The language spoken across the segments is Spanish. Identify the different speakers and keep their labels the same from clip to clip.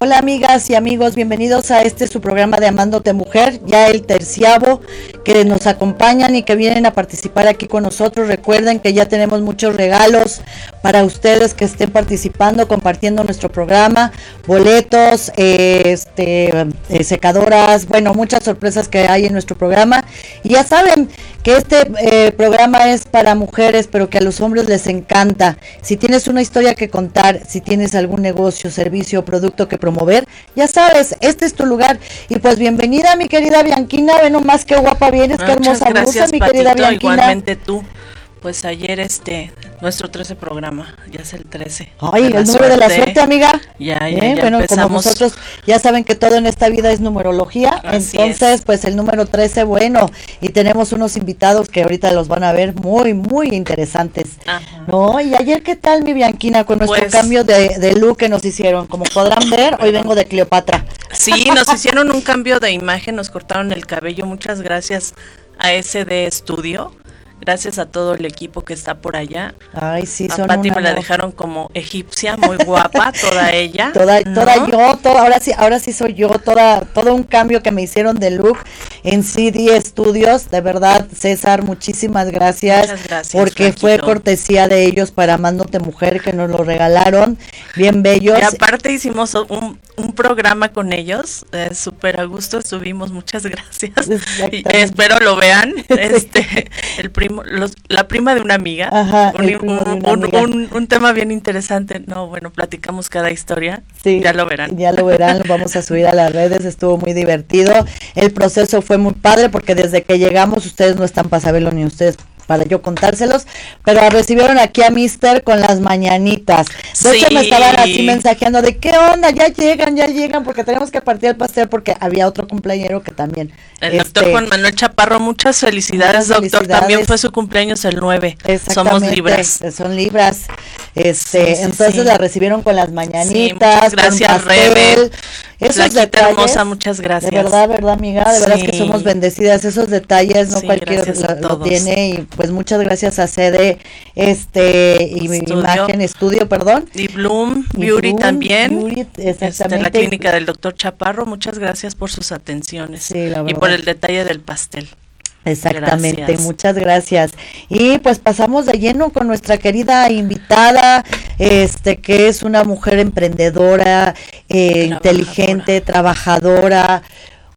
Speaker 1: Hola amigas y amigos, bienvenidos a este su programa de Amándote Mujer, ya el terciavo, que nos acompañan y que vienen a participar aquí con nosotros. Recuerden que ya tenemos muchos regalos para ustedes que estén participando, compartiendo nuestro programa, boletos, eh, este, eh, secadoras, bueno, muchas sorpresas que hay en nuestro programa. Y ya saben que este eh, programa es para mujeres, pero que a los hombres les encanta. Si tienes una historia que contar, si tienes algún negocio, servicio o producto que promover, ya sabes, este es tu lugar. Y pues bienvenida, mi querida Bianquina, bueno, más que guapa vienes, qué hermosa
Speaker 2: gracias,
Speaker 1: mi querida Bianquina.
Speaker 2: Igualmente tú. Pues ayer este, nuestro 13 programa, ya es el 13.
Speaker 1: Ay, el número de la suerte, amiga.
Speaker 2: Ya, ya, ya bueno,
Speaker 1: como nosotros ya saben que todo en esta vida es numerología, entonces pues el número 13, bueno, y tenemos unos invitados que ahorita los van a ver muy, muy interesantes. No, y ayer qué tal mi Bianquina con nuestro pues cambio de, de look que nos hicieron, como podrán ver, hoy vengo de Cleopatra.
Speaker 2: Sí, nos hicieron un cambio de imagen, nos cortaron el cabello, muchas gracias a ese de estudio Gracias a todo el equipo que está por allá.
Speaker 1: Ay, sí,
Speaker 2: a son Pati me la dejaron como egipcia, muy guapa, toda ella.
Speaker 1: Toda, toda yo, toda, ahora sí, ahora sí soy yo, toda, todo un cambio que me hicieron de look en CD Studios. De verdad, César, muchísimas gracias.
Speaker 2: Muchas gracias.
Speaker 1: Porque fue cortesía de ellos para Amándote Mujer que nos lo regalaron. Bien bellos.
Speaker 2: Y aparte hicimos un, un programa con ellos, eh, súper a gusto estuvimos, muchas gracias. Y, espero lo vean. Este, el la prima de una amiga, un, tema bien interesante. No, bueno, platicamos cada historia. Sí, ya lo verán.
Speaker 1: Ya lo verán, lo vamos a subir a las redes, estuvo muy divertido. El proceso fue muy padre porque desde que llegamos ustedes no están para saberlo ni ustedes para yo contárselos, pero recibieron aquí a Mister con las mañanitas. De hecho me estaban así mensajeando de qué onda, ya llegan, ya llegan, porque tenemos que partir el pastel porque había otro cumpleañero que también.
Speaker 2: El doctor este, Juan Manuel Chaparro, muchas felicidades, doctor. También fue su cumpleaños el 9. Somos libras.
Speaker 1: Son libras. Este, entonces la recibieron con las mañanitas.
Speaker 2: gracias, Rebe. Esos detalles, hermosa, muchas gracias.
Speaker 1: De verdad, verdad, amiga, de verdad que somos bendecidas. Esos detalles no cualquiera lo, tiene y pues muchas gracias a Sede este y Imagen Estudio, perdón.
Speaker 2: Y Bloom Beauty también. Este, la clínica del doctor Chaparro, muchas gracias por sus atenciones y por el detalle del pastel.
Speaker 1: Exactamente, muchas gracias. Y pues pasamos de lleno con nuestra querida invitada, este que es una mujer emprendedora, eh, inteligente, trabajadora.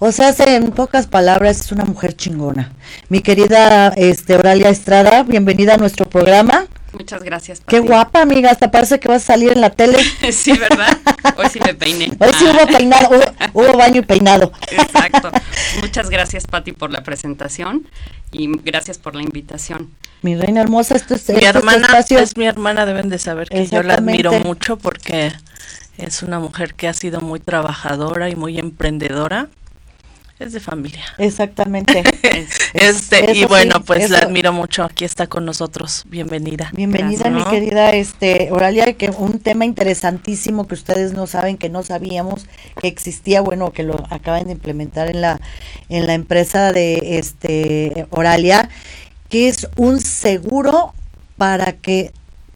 Speaker 1: O sea, en pocas palabras, es una mujer chingona. Mi querida este, Oralia Estrada, bienvenida a nuestro programa.
Speaker 3: Muchas gracias.
Speaker 1: Qué guapa, amiga. Hasta parece que vas a salir en la tele.
Speaker 3: sí, ¿verdad? Hoy sí me peiné.
Speaker 1: Hoy sí hubo peinado, hubo, baño y peinado.
Speaker 3: Exacto. Muchas gracias, Pati, por la presentación y gracias por la invitación.
Speaker 1: Mi reina hermosa, esto es,
Speaker 2: mi hermana, es mi hermana, deben de saber que yo la admiro mucho porque es una mujer que ha sido muy trabajadora y muy emprendedora es de familia.
Speaker 1: Exactamente.
Speaker 2: este y bueno, pues la admiro mucho. Aquí está con nosotros. Bienvenida.
Speaker 1: Bienvenida, mi querida este Oralia, que un tema interesantísimo que ustedes no saben, que no sabíamos que existía, bueno, que lo acaban de implementar en la en la empresa de este Oralia, que es un seguro para que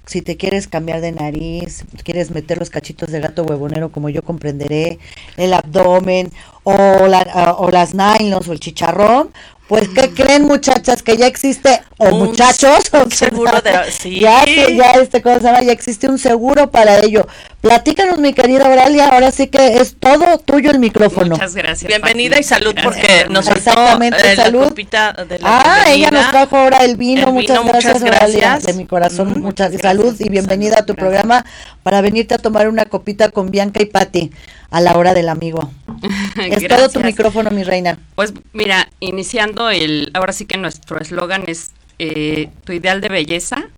Speaker 1: si te quieres cambiar de nariz, quieres meter los cachitos de gato huevonero, como yo comprenderé, el abdomen, o, la, o las nylons, o el chicharrón, pues, ¿qué creen muchachas? Que ya existe, o muchachos,
Speaker 2: un seguro de, sí.
Speaker 1: ya, ya, este, cosa, ya existe un seguro para ello. Platícanos, mi querida Oralia, ahora sí que es todo tuyo el micrófono.
Speaker 3: Muchas gracias.
Speaker 2: Bienvenida y salud, porque nos
Speaker 1: Exactamente,
Speaker 2: eh,
Speaker 1: salud.
Speaker 2: de
Speaker 1: la ah, ella nos trajo ahora el vino, muchas, gracias, Oralia, de mi corazón, muchas, salud y bienvenida a tu programa para venirte a tomar una copita con Bianca y Patti a la hora del amigo. es todo tu micrófono, mi reina.
Speaker 3: Pues mira, iniciando el, ahora sí que nuestro eslogan es eh, tu ideal de belleza,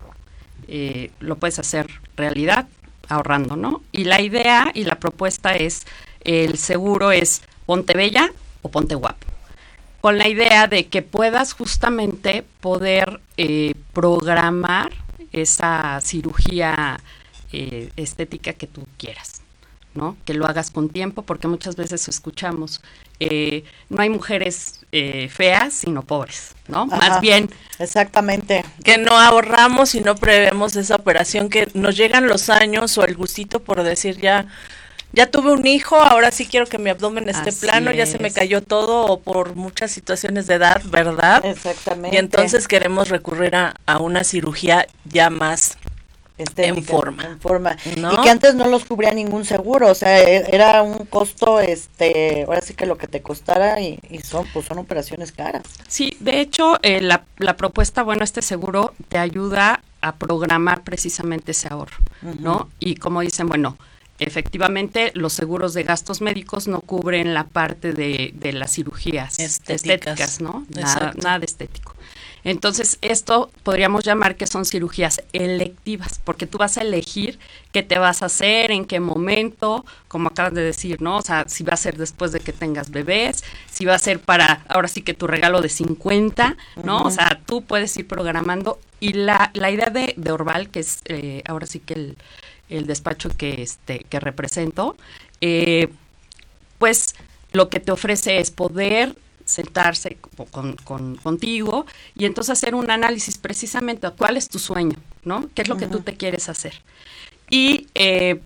Speaker 3: eh, lo puedes hacer realidad ahorrando, ¿no? Y la idea y la propuesta es, el seguro es ponte bella o ponte guapo. Con la idea de que puedas justamente poder eh, programar esa cirugía estética que tú quieras. Que lo hagas con tiempo, porque muchas veces escuchamos, eh, no hay mujeres eh, feas, sino pobres, ¿no? Más bien.
Speaker 1: Exactamente.
Speaker 2: Que no ahorramos y no prevemos esa operación, que nos llegan los años o el gustito por decir ya ya tuve un hijo, ahora sí quiero que mi abdomen esté plano, ya se me cayó todo o por muchas situaciones de edad, ¿verdad?
Speaker 1: Exactamente.
Speaker 2: Y entonces queremos recurrir a, a una cirugía ya más en forma.
Speaker 1: En forma. Y que antes no los cubría ningún seguro, o sea, e, era un costo, este, ahora sí que lo que te costara y, son, pues son operaciones caras.
Speaker 3: Sí, de hecho, eh, la, la propuesta, bueno, este seguro te ayuda a programar precisamente ese ahorro, ¿no? Y como dicen, bueno, efectivamente los seguros de gastos médicos no cubren la parte de, de las cirugías estéticas, ¿no? Nada, nada de estético. Entonces, esto podríamos llamar que son cirugías electivas, porque tú vas a elegir qué te vas a hacer, en qué momento, como acabas de decir, ¿no? O sea, si va a ser después de que tengas bebés, si va a ser para, ahora sí que tu regalo de 50, ¿no? O sea, tú puedes ir programando. Y la, la idea de, de Orval, que es eh, ahora sí que el, el, despacho que, este, que represento, eh, pues lo que te ofrece es poder sentarse con, contigo y entonces hacer un análisis precisamente a cuál es tu sueño, ¿no? ¿Qué es lo que tú te quieres hacer? Y eh,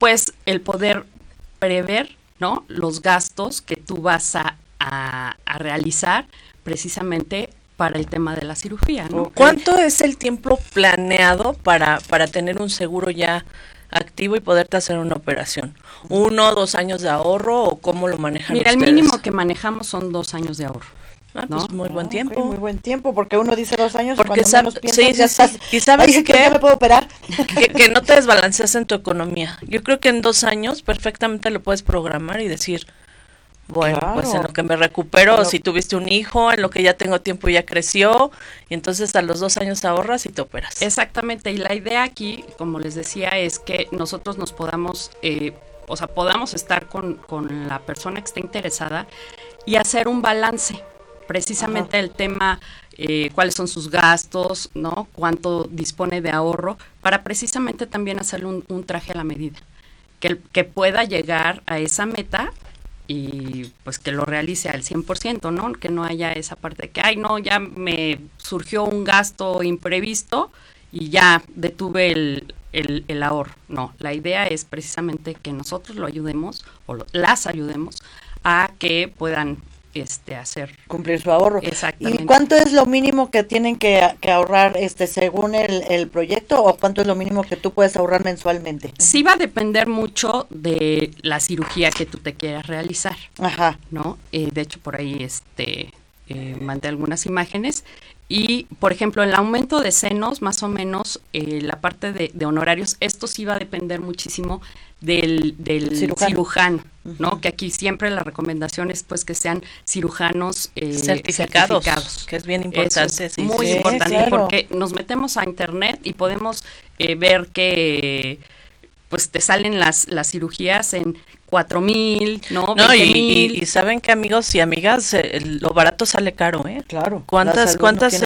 Speaker 3: pues el poder prever, ¿no? Los gastos que tú vas a, realizar precisamente para el tema de la cirugía, ¿no?
Speaker 2: ¿Cuánto es el tiempo planeado para, para tener un seguro ya activo y poderte hacer una operación? ¿Uno, dos años de ahorro o cómo lo manejan
Speaker 3: Mira, el mínimo que manejamos son dos años de ahorro.
Speaker 2: Ah, pues muy buen tiempo.
Speaker 1: muy buen tiempo, porque uno dice dos años
Speaker 2: porque cuando sí, ya estás, y sabes que,
Speaker 1: me puedo operar.
Speaker 2: Que, no te desbalanceas en tu economía. Yo creo que en dos años perfectamente lo puedes programar y decir, bueno, pues en lo que me recupero, si tuviste un hijo, en lo que ya tengo tiempo ya creció, y entonces a los dos años ahorras y te operas.
Speaker 3: Exactamente, y la idea aquí, como les decía, es que nosotros nos podamos, eh, o sea, podamos estar con, con, la persona que esté interesada y hacer un balance. Precisamente el tema, eh, cuáles son sus gastos, ¿no? Cuánto dispone de ahorro, para precisamente también hacerle un, un traje a la medida. Que, que pueda llegar a esa meta y pues que lo realice al 100%, ¿no? Que no haya esa parte de que, ay, no, ya me surgió un gasto imprevisto y ya detuve el, el, ahorro. No, la idea es precisamente que nosotros lo ayudemos o las ayudemos a que puedan este hacer
Speaker 1: cumplir su ahorro.
Speaker 3: Exactamente.
Speaker 1: ¿Y cuánto es lo mínimo que tienen que, ahorrar este según el, el, proyecto o cuánto es lo mínimo que tú puedes ahorrar mensualmente?
Speaker 3: Sí va a depender mucho de la cirugía que tú te quieras realizar.
Speaker 1: Ajá.
Speaker 3: ¿No? Eh, de hecho por ahí este eh, mandé algunas imágenes y, por ejemplo, el aumento de senos, más o menos, eh, la parte de, de, honorarios, esto sí va a depender muchísimo del, del cirujano, ¿no? Que aquí siempre la recomendación es pues que sean cirujanos
Speaker 2: eh, certificados, que es bien importante.
Speaker 3: Es muy importante porque nos metemos a internet y podemos eh, ver que pues te salen las, las cirugías en cuatro mil, ¿no?
Speaker 2: no y, y, saben que amigos y amigas, eh, lo barato sale caro, ¿eh?
Speaker 1: Claro.
Speaker 2: ¿Cuántas, cuántas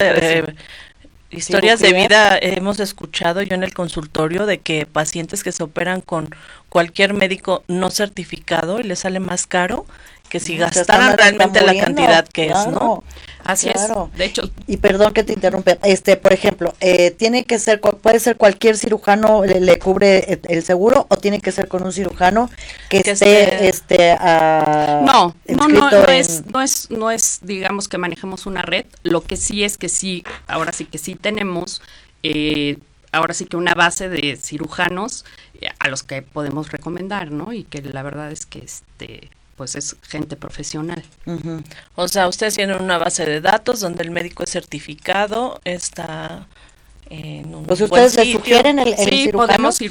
Speaker 2: historias de vida hemos escuchado yo en el consultorio de que pacientes que se operan con cualquier médico no certificado y les sale más caro que si gastaran realmente la cantidad que es, ¿no?
Speaker 3: Así es. De hecho,
Speaker 1: y, perdón que te interrumpa, este, por ejemplo, eh, tiene que ser, puede ser cualquier cirujano le, cubre el seguro o tiene que ser con un cirujano que, esté, este,
Speaker 3: no, no, no, no es, no es, no es, digamos que manejemos una red. Lo que sí es que sí, ahora sí que sí tenemos. Eh, ahora sí que una base de cirujanos eh, a los que podemos recomendar, ¿no? Y que la verdad es que este pues es gente profesional.
Speaker 2: O sea, ustedes tienen una base de datos donde el médico es certificado, está en un
Speaker 1: pues ustedes le sugieren el,
Speaker 3: el sí, podemos eh,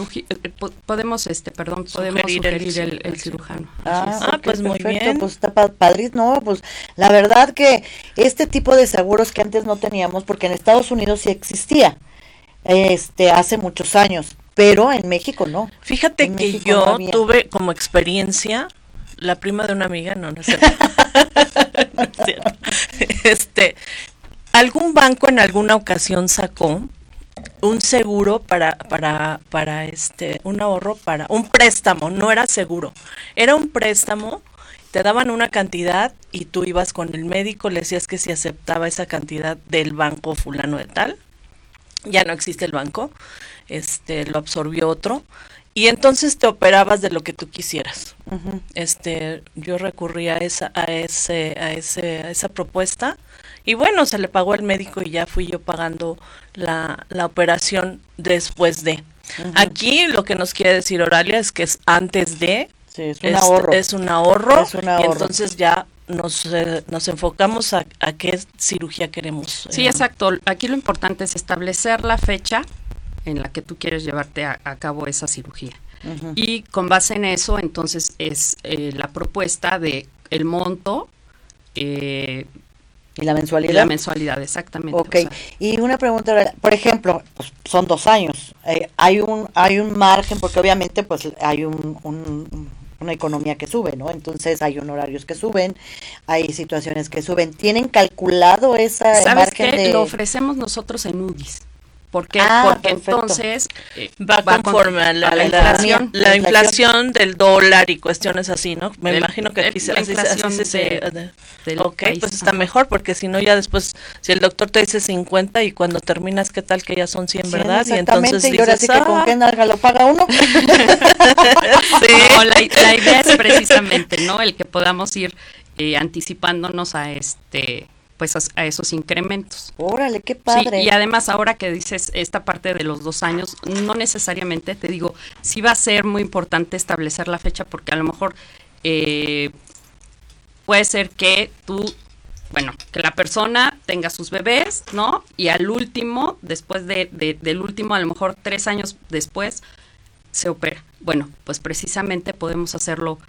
Speaker 3: podemos este perdón podemos sugerir, el, cirujano.
Speaker 1: ah, ah pues muy bien. pues está padre no pues la verdad que este tipo de seguros que antes no teníamos porque en Estados Unidos sí existía este hace muchos años pero en México no.
Speaker 2: Fíjate que yo tuve como experiencia la prima de una amiga, no, no es cierto. Este, algún banco en alguna ocasión sacó un seguro para, para, para este, un ahorro para, un préstamo, no era seguro, era un préstamo, te daban una cantidad y tú ibas con el médico, le decías que si aceptaba esa cantidad del banco fulano de tal, ya no existe el banco, este, lo absorbió otro, y entonces te operabas de lo que tú quisieras. Este, yo recurrí a esa, a ese, a ese, a esa propuesta y bueno, se le pagó al médico y ya fui yo pagando la, la operación después de. Aquí lo que nos quiere decir Oralia es que es antes de.
Speaker 1: es un ahorro.
Speaker 2: Es un ahorro. Y entonces ya nos, eh, nos enfocamos a, a, qué cirugía queremos.
Speaker 3: Sí, exacto. Aquí lo importante es establecer la fecha en la que tú quieres llevarte a, cabo esa cirugía. Y con base en eso, entonces es eh, la propuesta de el monto
Speaker 1: eh, ¿Y la mensualidad?
Speaker 3: la mensualidad, exactamente.
Speaker 1: Ok, y una pregunta, por ejemplo, pues, son dos años, eh, hay un hay un margen, porque obviamente pues hay un, una economía que sube, ¿no? Entonces hay honorarios que suben, hay situaciones que suben. ¿Tienen calculado esa
Speaker 3: ¿Sabes qué? Lo ofrecemos nosotros en UDIs. ¿Por qué? Ah, Porque entonces
Speaker 2: eh, va, conforme a la, inflación, la, inflación, del dólar y cuestiones así, ¿no? Me imagino que aquí
Speaker 3: la inflación
Speaker 2: Ok, pues está mejor porque si no ya después, si el doctor te dice 50 y cuando terminas, ¿qué tal que ya son 100, verdad?
Speaker 1: Y entonces y ahora sí que con ah". qué nalga lo paga uno.
Speaker 3: sí. la, idea es precisamente, ¿no? El que podamos ir eh, anticipándonos a este pues a, esos incrementos.
Speaker 1: Órale, qué padre.
Speaker 3: y además ahora que dices esta parte de los dos años, no necesariamente, te digo, sí va a ser muy importante establecer la fecha porque a lo mejor eh, puede ser que tú, bueno, que la persona tenga sus bebés, ¿no? Y al último, después de, del último, a lo mejor tres años después, se opera. Bueno, pues precisamente podemos hacerlo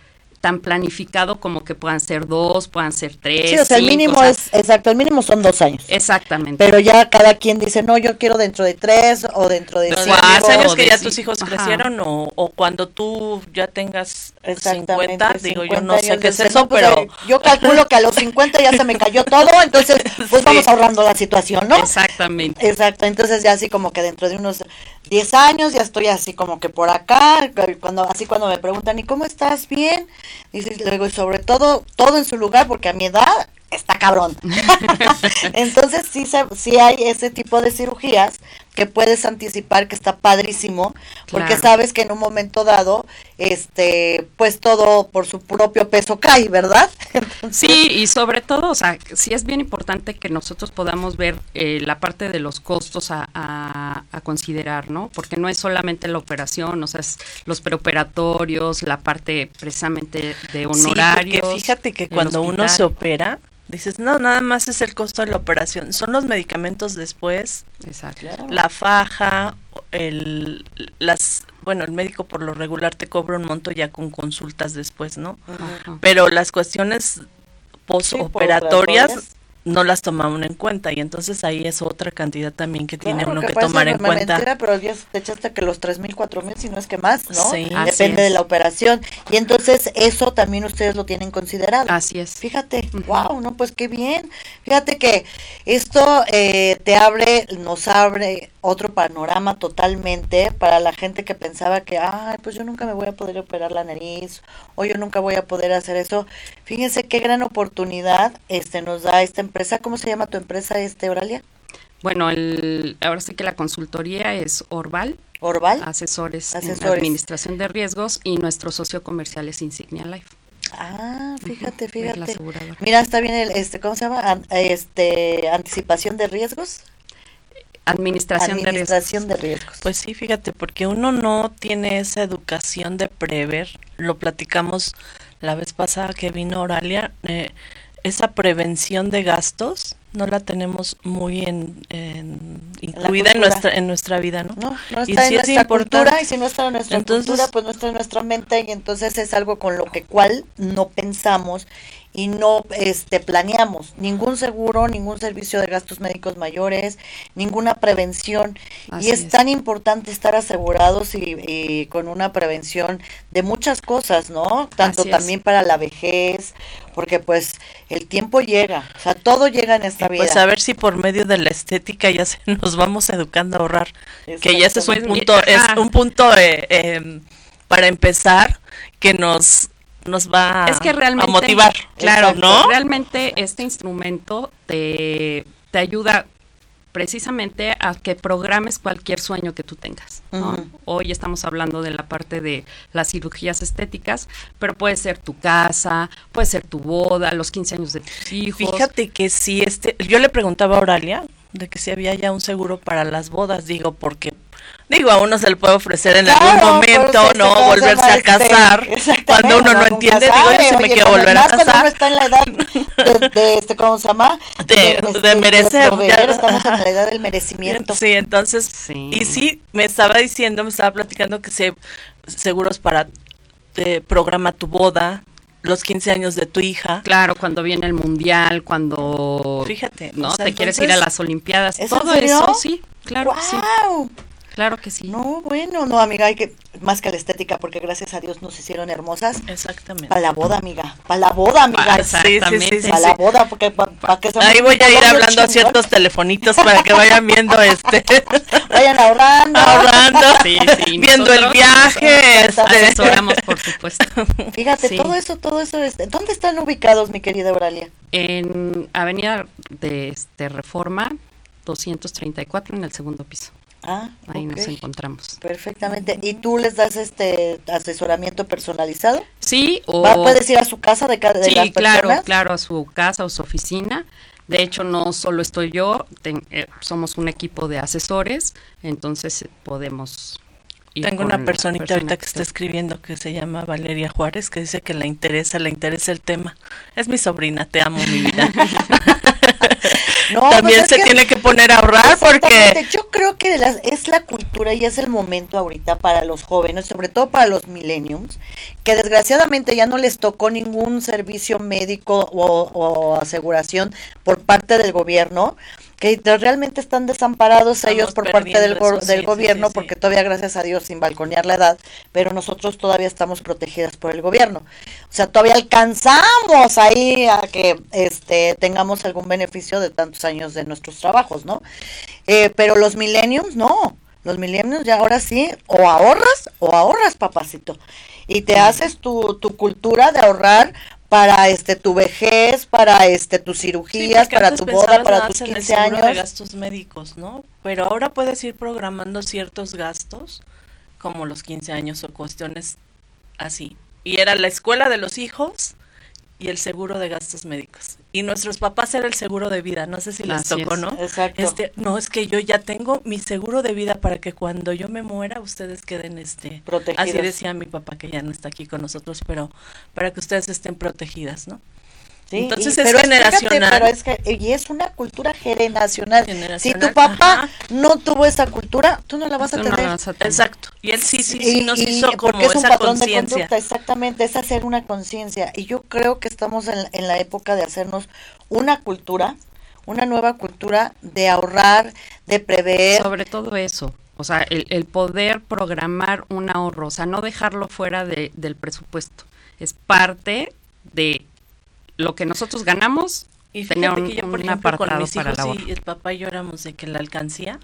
Speaker 3: tan planificado como que puedan ser dos, puedan ser tres.
Speaker 1: Sí, o sea, el mínimo es, exacto, el mínimo son dos años.
Speaker 3: Exactamente.
Speaker 1: Pero ya cada quien dice, no, yo quiero dentro de tres o dentro de
Speaker 2: cinco. años que ya tus hijos crecieron o, o, cuando tú ya tengas 50, digo, yo no sé qué es eso, pues, pero...
Speaker 1: Yo calculo que a los 50 ya se me cayó todo, entonces pues vamos ahorrando la situación, ¿no?
Speaker 3: Exactamente.
Speaker 1: Exacto, entonces ya así como que dentro de unos 10 años ya estoy así como que por acá, cuando así cuando me preguntan, ¿y cómo estás? Bien. Dices, luego, y sobre todo, todo en su lugar, porque a mi edad está cabrón. Entonces sí, sí hay ese tipo de cirugías que puedes anticipar que está padrísimo, porque sabes que en un momento dado, este, pues todo por su propio peso cae, ¿verdad?
Speaker 3: sí, y sobre todo, o sea, sí es bien importante que nosotros podamos ver eh, la parte de los costos a, a, considerar, ¿no? Porque no es solamente la operación, o sea, es los preoperatorios, la parte precisamente de honorarios.
Speaker 2: Sí, fíjate que cuando uno se opera, Dices, no, nada más es el costo de la operación. Son los medicamentos después,
Speaker 3: Exacto.
Speaker 2: la faja, el, las, bueno, el médico por lo regular te cobra un monto ya con consultas después, ¿no? Pero las cuestiones posoperatorias no las tomaban en cuenta y entonces ahí es otra cantidad también que tiene uno que, tomar en cuenta.
Speaker 1: Mentira, pero Dios te echaste que los tres mil, cuatro mil, si no es que más, ¿no? Sí, Depende de la operación. Y entonces eso también ustedes lo tienen considerado.
Speaker 3: Así es.
Speaker 1: Fíjate, wow, no, pues qué bien. Fíjate que esto eh, te abre, nos abre otro panorama totalmente para la gente que pensaba que, ay, pues yo nunca me voy a poder operar la nariz o yo nunca voy a poder hacer eso. Fíjense qué gran oportunidad este nos da esta empresa. ¿Cómo se llama tu empresa, este Oralia?
Speaker 3: Bueno, el, ahora sí que la consultoría es Orval.
Speaker 1: Orval.
Speaker 3: Asesores, Asesores. en administración de riesgos y nuestro socio comercial es Insignia Life.
Speaker 1: Ah, fíjate, fíjate. Mira, está bien el, este, ¿cómo se llama? Este, anticipación de riesgos.
Speaker 3: Administración,
Speaker 1: de, riesgos.
Speaker 2: Pues sí, fíjate, porque uno no tiene esa educación de prever. Lo platicamos la vez pasada que vino Oralia. Eh, esa prevención de gastos no la tenemos muy en, incluida en nuestra en nuestra vida, ¿no?
Speaker 1: No, no está en nuestra cultura y si no está en nuestra cultura, pues no está en nuestra mente y entonces es algo con lo que cual no pensamos y no este planeamos ningún seguro, ningún servicio de gastos médicos mayores, ninguna prevención. y es, tan importante estar asegurados y, con una prevención de muchas cosas, ¿no? Tanto también para la vejez, porque pues el tiempo llega, o sea, todo llega en esta vida.
Speaker 2: Pues a ver si por medio de la estética ya se nos vamos educando a ahorrar, que ya ese es un punto, es un punto eh, em, para empezar que nos nos va
Speaker 3: es que realmente, a
Speaker 2: motivar.
Speaker 3: Claro, ¿no? Realmente este instrumento te, te ayuda precisamente a que programes cualquier sueño que tú tengas. Hoy estamos hablando de la parte de las cirugías estéticas, pero puede ser tu casa, puede ser tu boda, los 15 años de tus hijos.
Speaker 2: Fíjate que sí, este, yo le preguntaba a Auralia de que si había ya un seguro para las bodas, digo, porque Digo, a uno se le puede ofrecer en algún momento, ¿no? Volverse a casar. cuando uno no entiende, digo, yo se me quiero volver a casar. Cuando uno
Speaker 1: está en la edad de, este, ¿cómo se llama?
Speaker 2: De, de, merecer.
Speaker 1: estamos en la edad del merecimiento.
Speaker 2: Sí, entonces, y sí, me estaba diciendo, me estaba platicando que se seguros para programa tu boda, los 15 años de tu hija.
Speaker 3: Claro, cuando viene el mundial, cuando
Speaker 2: Fíjate,
Speaker 3: no te quieres ir a las olimpiadas, todo eso, sí, claro, sí. Claro que sí.
Speaker 1: No, bueno, no, amiga, hay que, más que la estética, porque gracias a Dios nos hicieron hermosas.
Speaker 2: Exactamente.
Speaker 1: Para la boda, amiga. Para la boda, amiga.
Speaker 3: Exactamente.
Speaker 1: Para la boda, porque para que
Speaker 2: Ahí voy a ir hablando a ciertos telefonitos para que vayan viendo este.
Speaker 1: Vayan ahorrando.
Speaker 2: Ahorrando. Sí, sí. Viendo el viaje.
Speaker 3: Este. Asesoramos, por supuesto.
Speaker 1: Fíjate, todo eso, todo eso. Este, ¿Dónde están ubicados, mi querida Euralia?
Speaker 3: En Avenida de este, Reforma 234 en el segundo piso.
Speaker 1: Ah,
Speaker 3: ahí nos encontramos.
Speaker 1: Perfectamente. ¿Y tú les das este asesoramiento personalizado?
Speaker 3: Sí, o
Speaker 1: puedes ir a su casa de cada de
Speaker 3: Sí, claro, claro, a su casa o su oficina. De hecho, no solo estoy yo, eh, somos un equipo de asesores, entonces eh, podemos
Speaker 2: tengo una personita ahorita que, está escribiendo que se llama Valeria Juárez, que dice que le interesa, le interesa el tema. Es mi sobrina, te amo, mi vida. También pues se tiene que poner a ahorrar porque...
Speaker 1: Yo creo que es la cultura y es el momento ahorita para los jóvenes, sobre todo para los millenniums, que desgraciadamente ya no les tocó ningún servicio médico o, o aseguración por parte del gobierno que realmente están desamparados ellos por parte del, del gobierno, porque todavía, gracias a Dios, sin balconear la edad, pero nosotros todavía estamos protegidas por el gobierno. O sea, todavía alcanzamos ahí a que este tengamos algún beneficio de tantos años de nuestros trabajos, ¿no? Eh, pero los millenniums, no. Los millennials ya ahora sí, o ahorras o ahorras, papacito. Y te haces tu, tu cultura de ahorrar para este tu vejez, para este tus cirugías, para tu boda, para tus 15 años.
Speaker 2: de gastos médicos, ¿no? Pero ahora puedes ir programando ciertos gastos, como los 15 años o cuestiones así. Y era la escuela de los hijos y el seguro de gastos médicos. Y nuestros papás era el seguro de vida, no sé si les tocó, ¿no?
Speaker 1: Exacto.
Speaker 2: Este, no, es que yo ya tengo mi seguro de vida para que cuando yo me muera ustedes queden este
Speaker 1: protegidos.
Speaker 2: Así decía mi papá que ya no está aquí con nosotros, pero para que ustedes estén protegidas, ¿no? Entonces es generacional.
Speaker 1: pero es que, y es una cultura generacional. Si tu papá no tuvo esa cultura, tú no la vas a tener.
Speaker 2: Exacto. Y él sí, sí, sí nos hizo como es un esa conciencia.
Speaker 1: Exactamente, es hacer una conciencia. Y yo creo que estamos en, en la época de hacernos una cultura, una nueva cultura de ahorrar, de prever.
Speaker 3: Sobre todo eso. O sea, el, el poder programar un ahorro, o sea, no dejarlo fuera de, del presupuesto. Es parte de lo que nosotros ganamos
Speaker 2: y fíjate que yo, por ejemplo, con mis hijos y el papá y yo éramos de que la alcancía,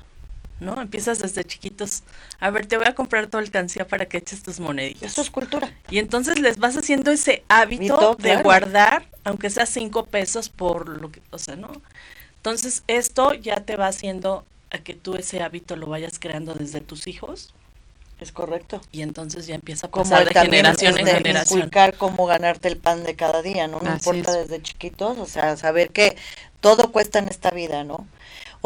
Speaker 2: ¿no? Empiezas desde chiquitos, a ver, te voy a comprar tu alcancía para que eches tus moneditas.
Speaker 1: Eso es cultura.
Speaker 2: Y entonces les vas haciendo ese hábito de guardar, aunque sea cinco pesos por lo que, o sea, ¿no? Entonces esto ya te va haciendo a que tú ese hábito lo vayas creando desde tus hijos
Speaker 1: es correcto.
Speaker 2: Y entonces ya empieza a pasar de generación en generación.
Speaker 1: Inculcar cómo ganarte el pan de cada día, ¿no? No importa desde chiquitos, o sea, saber que todo cuesta en esta vida, ¿no?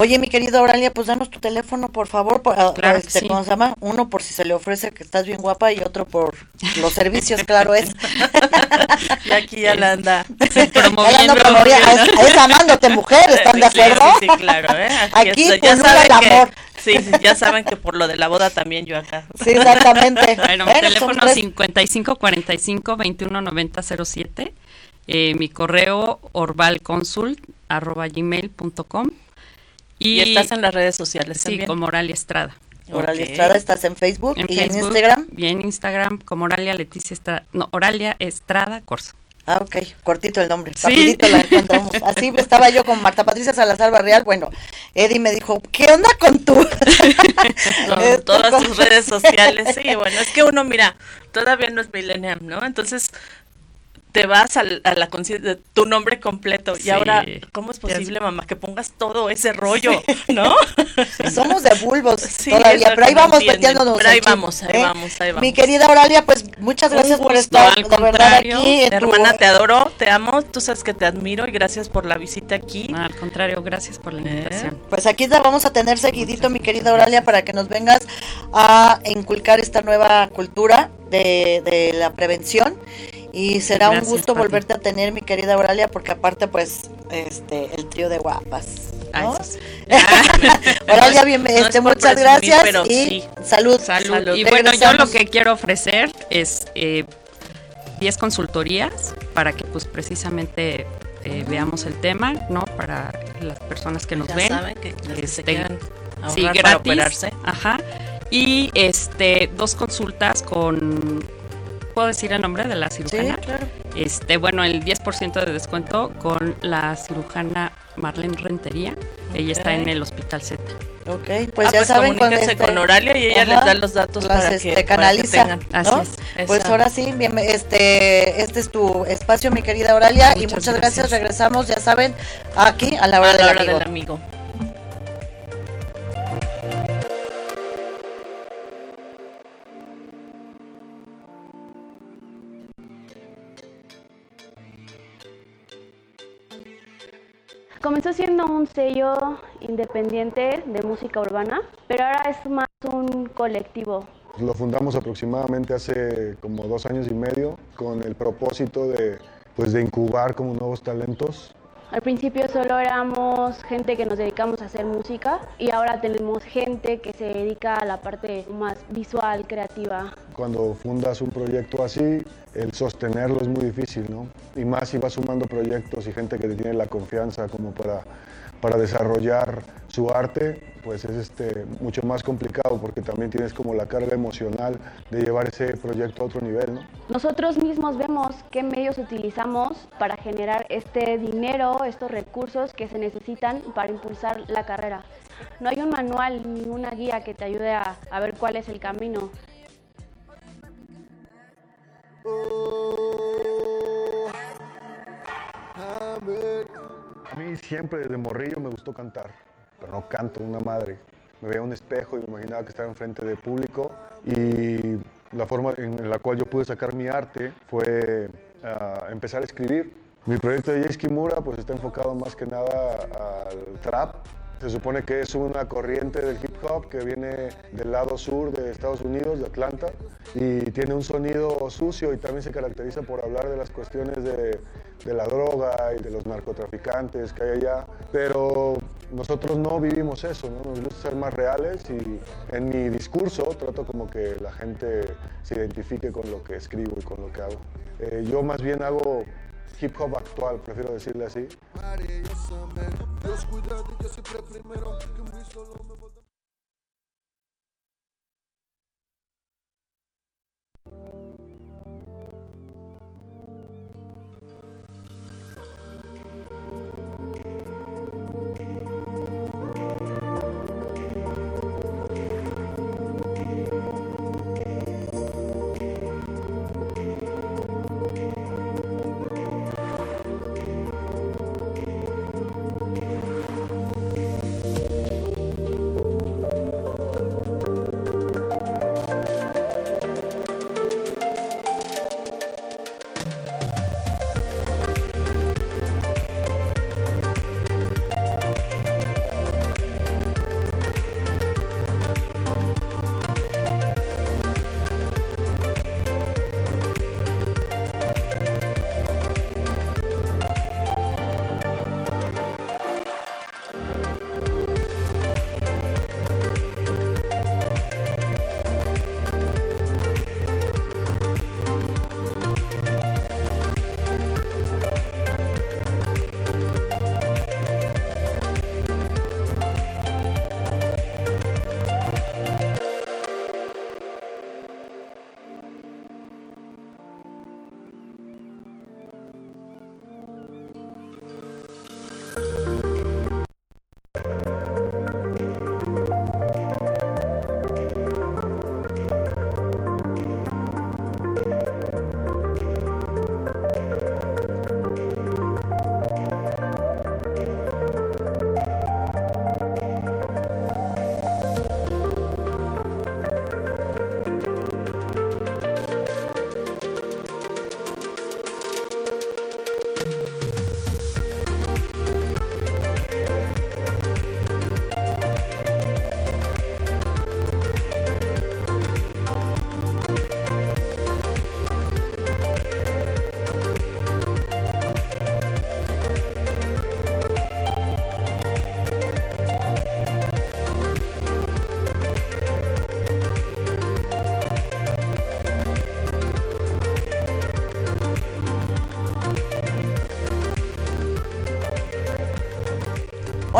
Speaker 1: Oye, mi querida Auralia, pues danos tu teléfono, por favor, por, ah, claro este, ¿cómo se llama? Uno por si se le ofrece que estás bien guapa y otro por los servicios, claro es.
Speaker 2: y aquí ya la anda
Speaker 1: promoviendo. es, amándote mujer, ¿están de acuerdo?
Speaker 2: Sí, claro, ¿eh?
Speaker 1: Aquí, ya saben el amor.
Speaker 2: Sí, ya saben que por lo de la boda también yo acá.
Speaker 1: Sí, exactamente.
Speaker 3: bueno, mi teléfono es 5545 219007. Eh, mi correo orvalconsult arroba gmail.com
Speaker 2: y, estás en las redes sociales
Speaker 3: sí, como Oralia Estrada.
Speaker 1: Oralia Estrada, ¿estás en Facebook y en Instagram?
Speaker 3: Y en Instagram como Oralia Leticia Estrada, no, Oralia Estrada Corso.
Speaker 1: Ah, ok, cortito el nombre, rapidito la encontramos. Así estaba yo con Marta Patricia Salazar Barrial, bueno, Eddie me dijo, ¿qué onda con tú?
Speaker 2: con todas sus redes sociales, sí, bueno, es que uno, mira, todavía no es millennial, ¿no? Entonces, te vas a, la conciencia de tu nombre completo. Y ahora, ¿cómo es posible, mamá, que pongas todo ese rollo, no?
Speaker 1: Somos de bulbos todavía, pero ahí vamos metiéndonos.
Speaker 2: Pero ahí vamos, ahí ¿eh? vamos, ahí vamos.
Speaker 1: Mi querida Oralia, pues muchas gracias por estar, de verdad, aquí.
Speaker 2: Hermana, te adoro, te amo, tú sabes que te admiro y gracias por la visita aquí.
Speaker 3: al contrario, gracias por la ¿Eh? invitación.
Speaker 1: Pues aquí te vamos a tener seguidito, mi querida Oralia, para que nos vengas a inculcar esta nueva cultura de, de la prevención y será un gusto volverte a tener, mi querida Auralia, porque aparte, pues, este, el trío de guapas. ¿no? Oralia, bien, este, muchas gracias y salud.
Speaker 3: salud. Y bueno, yo lo que quiero ofrecer es eh, 10 consultorías para que, pues, precisamente eh, veamos el tema, ¿no? Para las personas que nos ven.
Speaker 2: Saben que,
Speaker 3: este, sí, gratis. Para operarse. Ajá. Y este, dos consultas con ¿Puedo decir el nombre de la cirujana?
Speaker 1: Sí, claro.
Speaker 3: Este, bueno, el 10% de descuento con la cirujana Marlene Rentería. Ella está en el Hospital Z.
Speaker 1: Ok, pues ah, ya pues saben
Speaker 2: con, este, con Oralia y ella les da los datos para, este, que,
Speaker 1: canaliza, tengan. Así es. Pues ahora sí, bien, este, este es tu espacio, mi querida Oralia, y muchas gracias. Regresamos, ya saben, aquí a la hora, Del amigo.
Speaker 4: Comenzó siendo un sello independiente de música urbana, pero ahora es más un colectivo.
Speaker 5: Lo fundamos aproximadamente hace como dos años y medio con el propósito de, pues, de incubar como nuevos talentos
Speaker 4: al principio solo éramos gente que nos dedicamos a hacer música y ahora tenemos gente que se dedica a la parte más visual, creativa.
Speaker 5: Cuando fundas un proyecto así, el sostenerlo es muy difícil, ¿no? Y más si vas sumando proyectos y gente que te tiene la confianza como para para desarrollar su arte, pues es este, mucho más complicado porque también tienes como la carga emocional de llevar ese proyecto a otro nivel. ¿no?
Speaker 4: Nosotros mismos vemos qué medios utilizamos para generar este dinero, estos recursos que se necesitan para impulsar la carrera. No hay un manual ni una guía que te ayude a, a ver cuál es el camino.
Speaker 5: A mí siempre desde morrillo me gustó cantar, pero no canto una madre. Me veía un espejo y me imaginaba que estaba enfrente de público y la forma en la cual yo pude sacar mi arte fue ah, empezar a escribir. Mi proyecto de Jay Kimura pues está enfocado más que nada al trap, se supone que es una corriente del hip hop que viene del lado sur de Estados Unidos, de Atlanta, y tiene un sonido sucio y también se caracteriza por hablar de las cuestiones de, la droga y de los narcotraficantes que hay allá. Pero nosotros no vivimos eso, ¿no? nos gusta ser más reales y en mi discurso trato como que la gente se identifique con lo que escribo y con lo que hago. Eh, yo más bien hago hip hop actual, prefiero decirle así.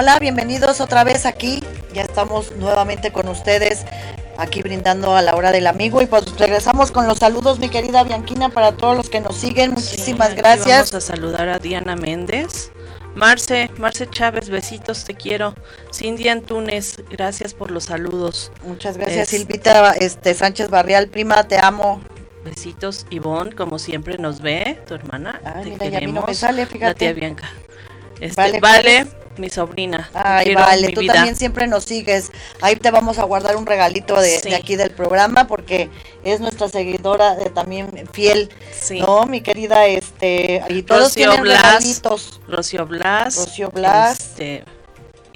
Speaker 1: Hola, bienvenidos otra vez aquí. Ya estamos nuevamente con ustedes aquí brindando a la hora del amigo y pues regresamos con los saludos mi querida Bianquina para todos los que nos siguen. Muchísimas gracias.
Speaker 2: Vamos a saludar a Diana Méndez. Marce, Marce Chávez, besitos, te quiero. Cindy Antunes, gracias por los saludos.
Speaker 1: Muchas gracias, Silvita este, Sánchez Barrial, prima, te amo.
Speaker 2: Besitos, Ivonne, como siempre nos ve, tu hermana.
Speaker 1: te queremos. me sale, fíjate.
Speaker 2: La tía Bianca. Este, vale, mi sobrina.
Speaker 1: Ay, vale, tú también siempre nos sigues. Ahí te vamos a guardar un regalito de, aquí del programa porque es nuestra seguidora de, también fiel. Sí. ¿No? Mi querida, este, y todos Rocío tienen
Speaker 2: Blas, regalitos. Rocío Blas.
Speaker 1: Rocío Blas.
Speaker 2: Este,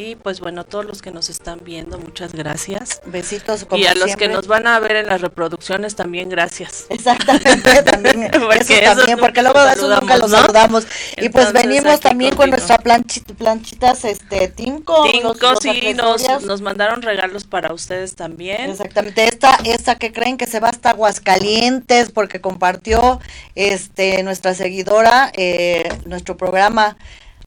Speaker 2: y pues bueno, todos los que nos están viendo, muchas gracias.
Speaker 1: Besitos
Speaker 2: como Y a los que nos van a ver en las reproducciones también gracias.
Speaker 1: Exactamente, también. porque eso también, porque luego de eso nunca los saludamos. y pues venimos también con nuestra planchita, planchitas, este, Tinco.
Speaker 2: Tinco, sí, nos, nos mandaron regalos para ustedes también.
Speaker 1: Exactamente, esta, esta que creen que se va hasta Aguascalientes porque compartió este nuestra seguidora eh, nuestro programa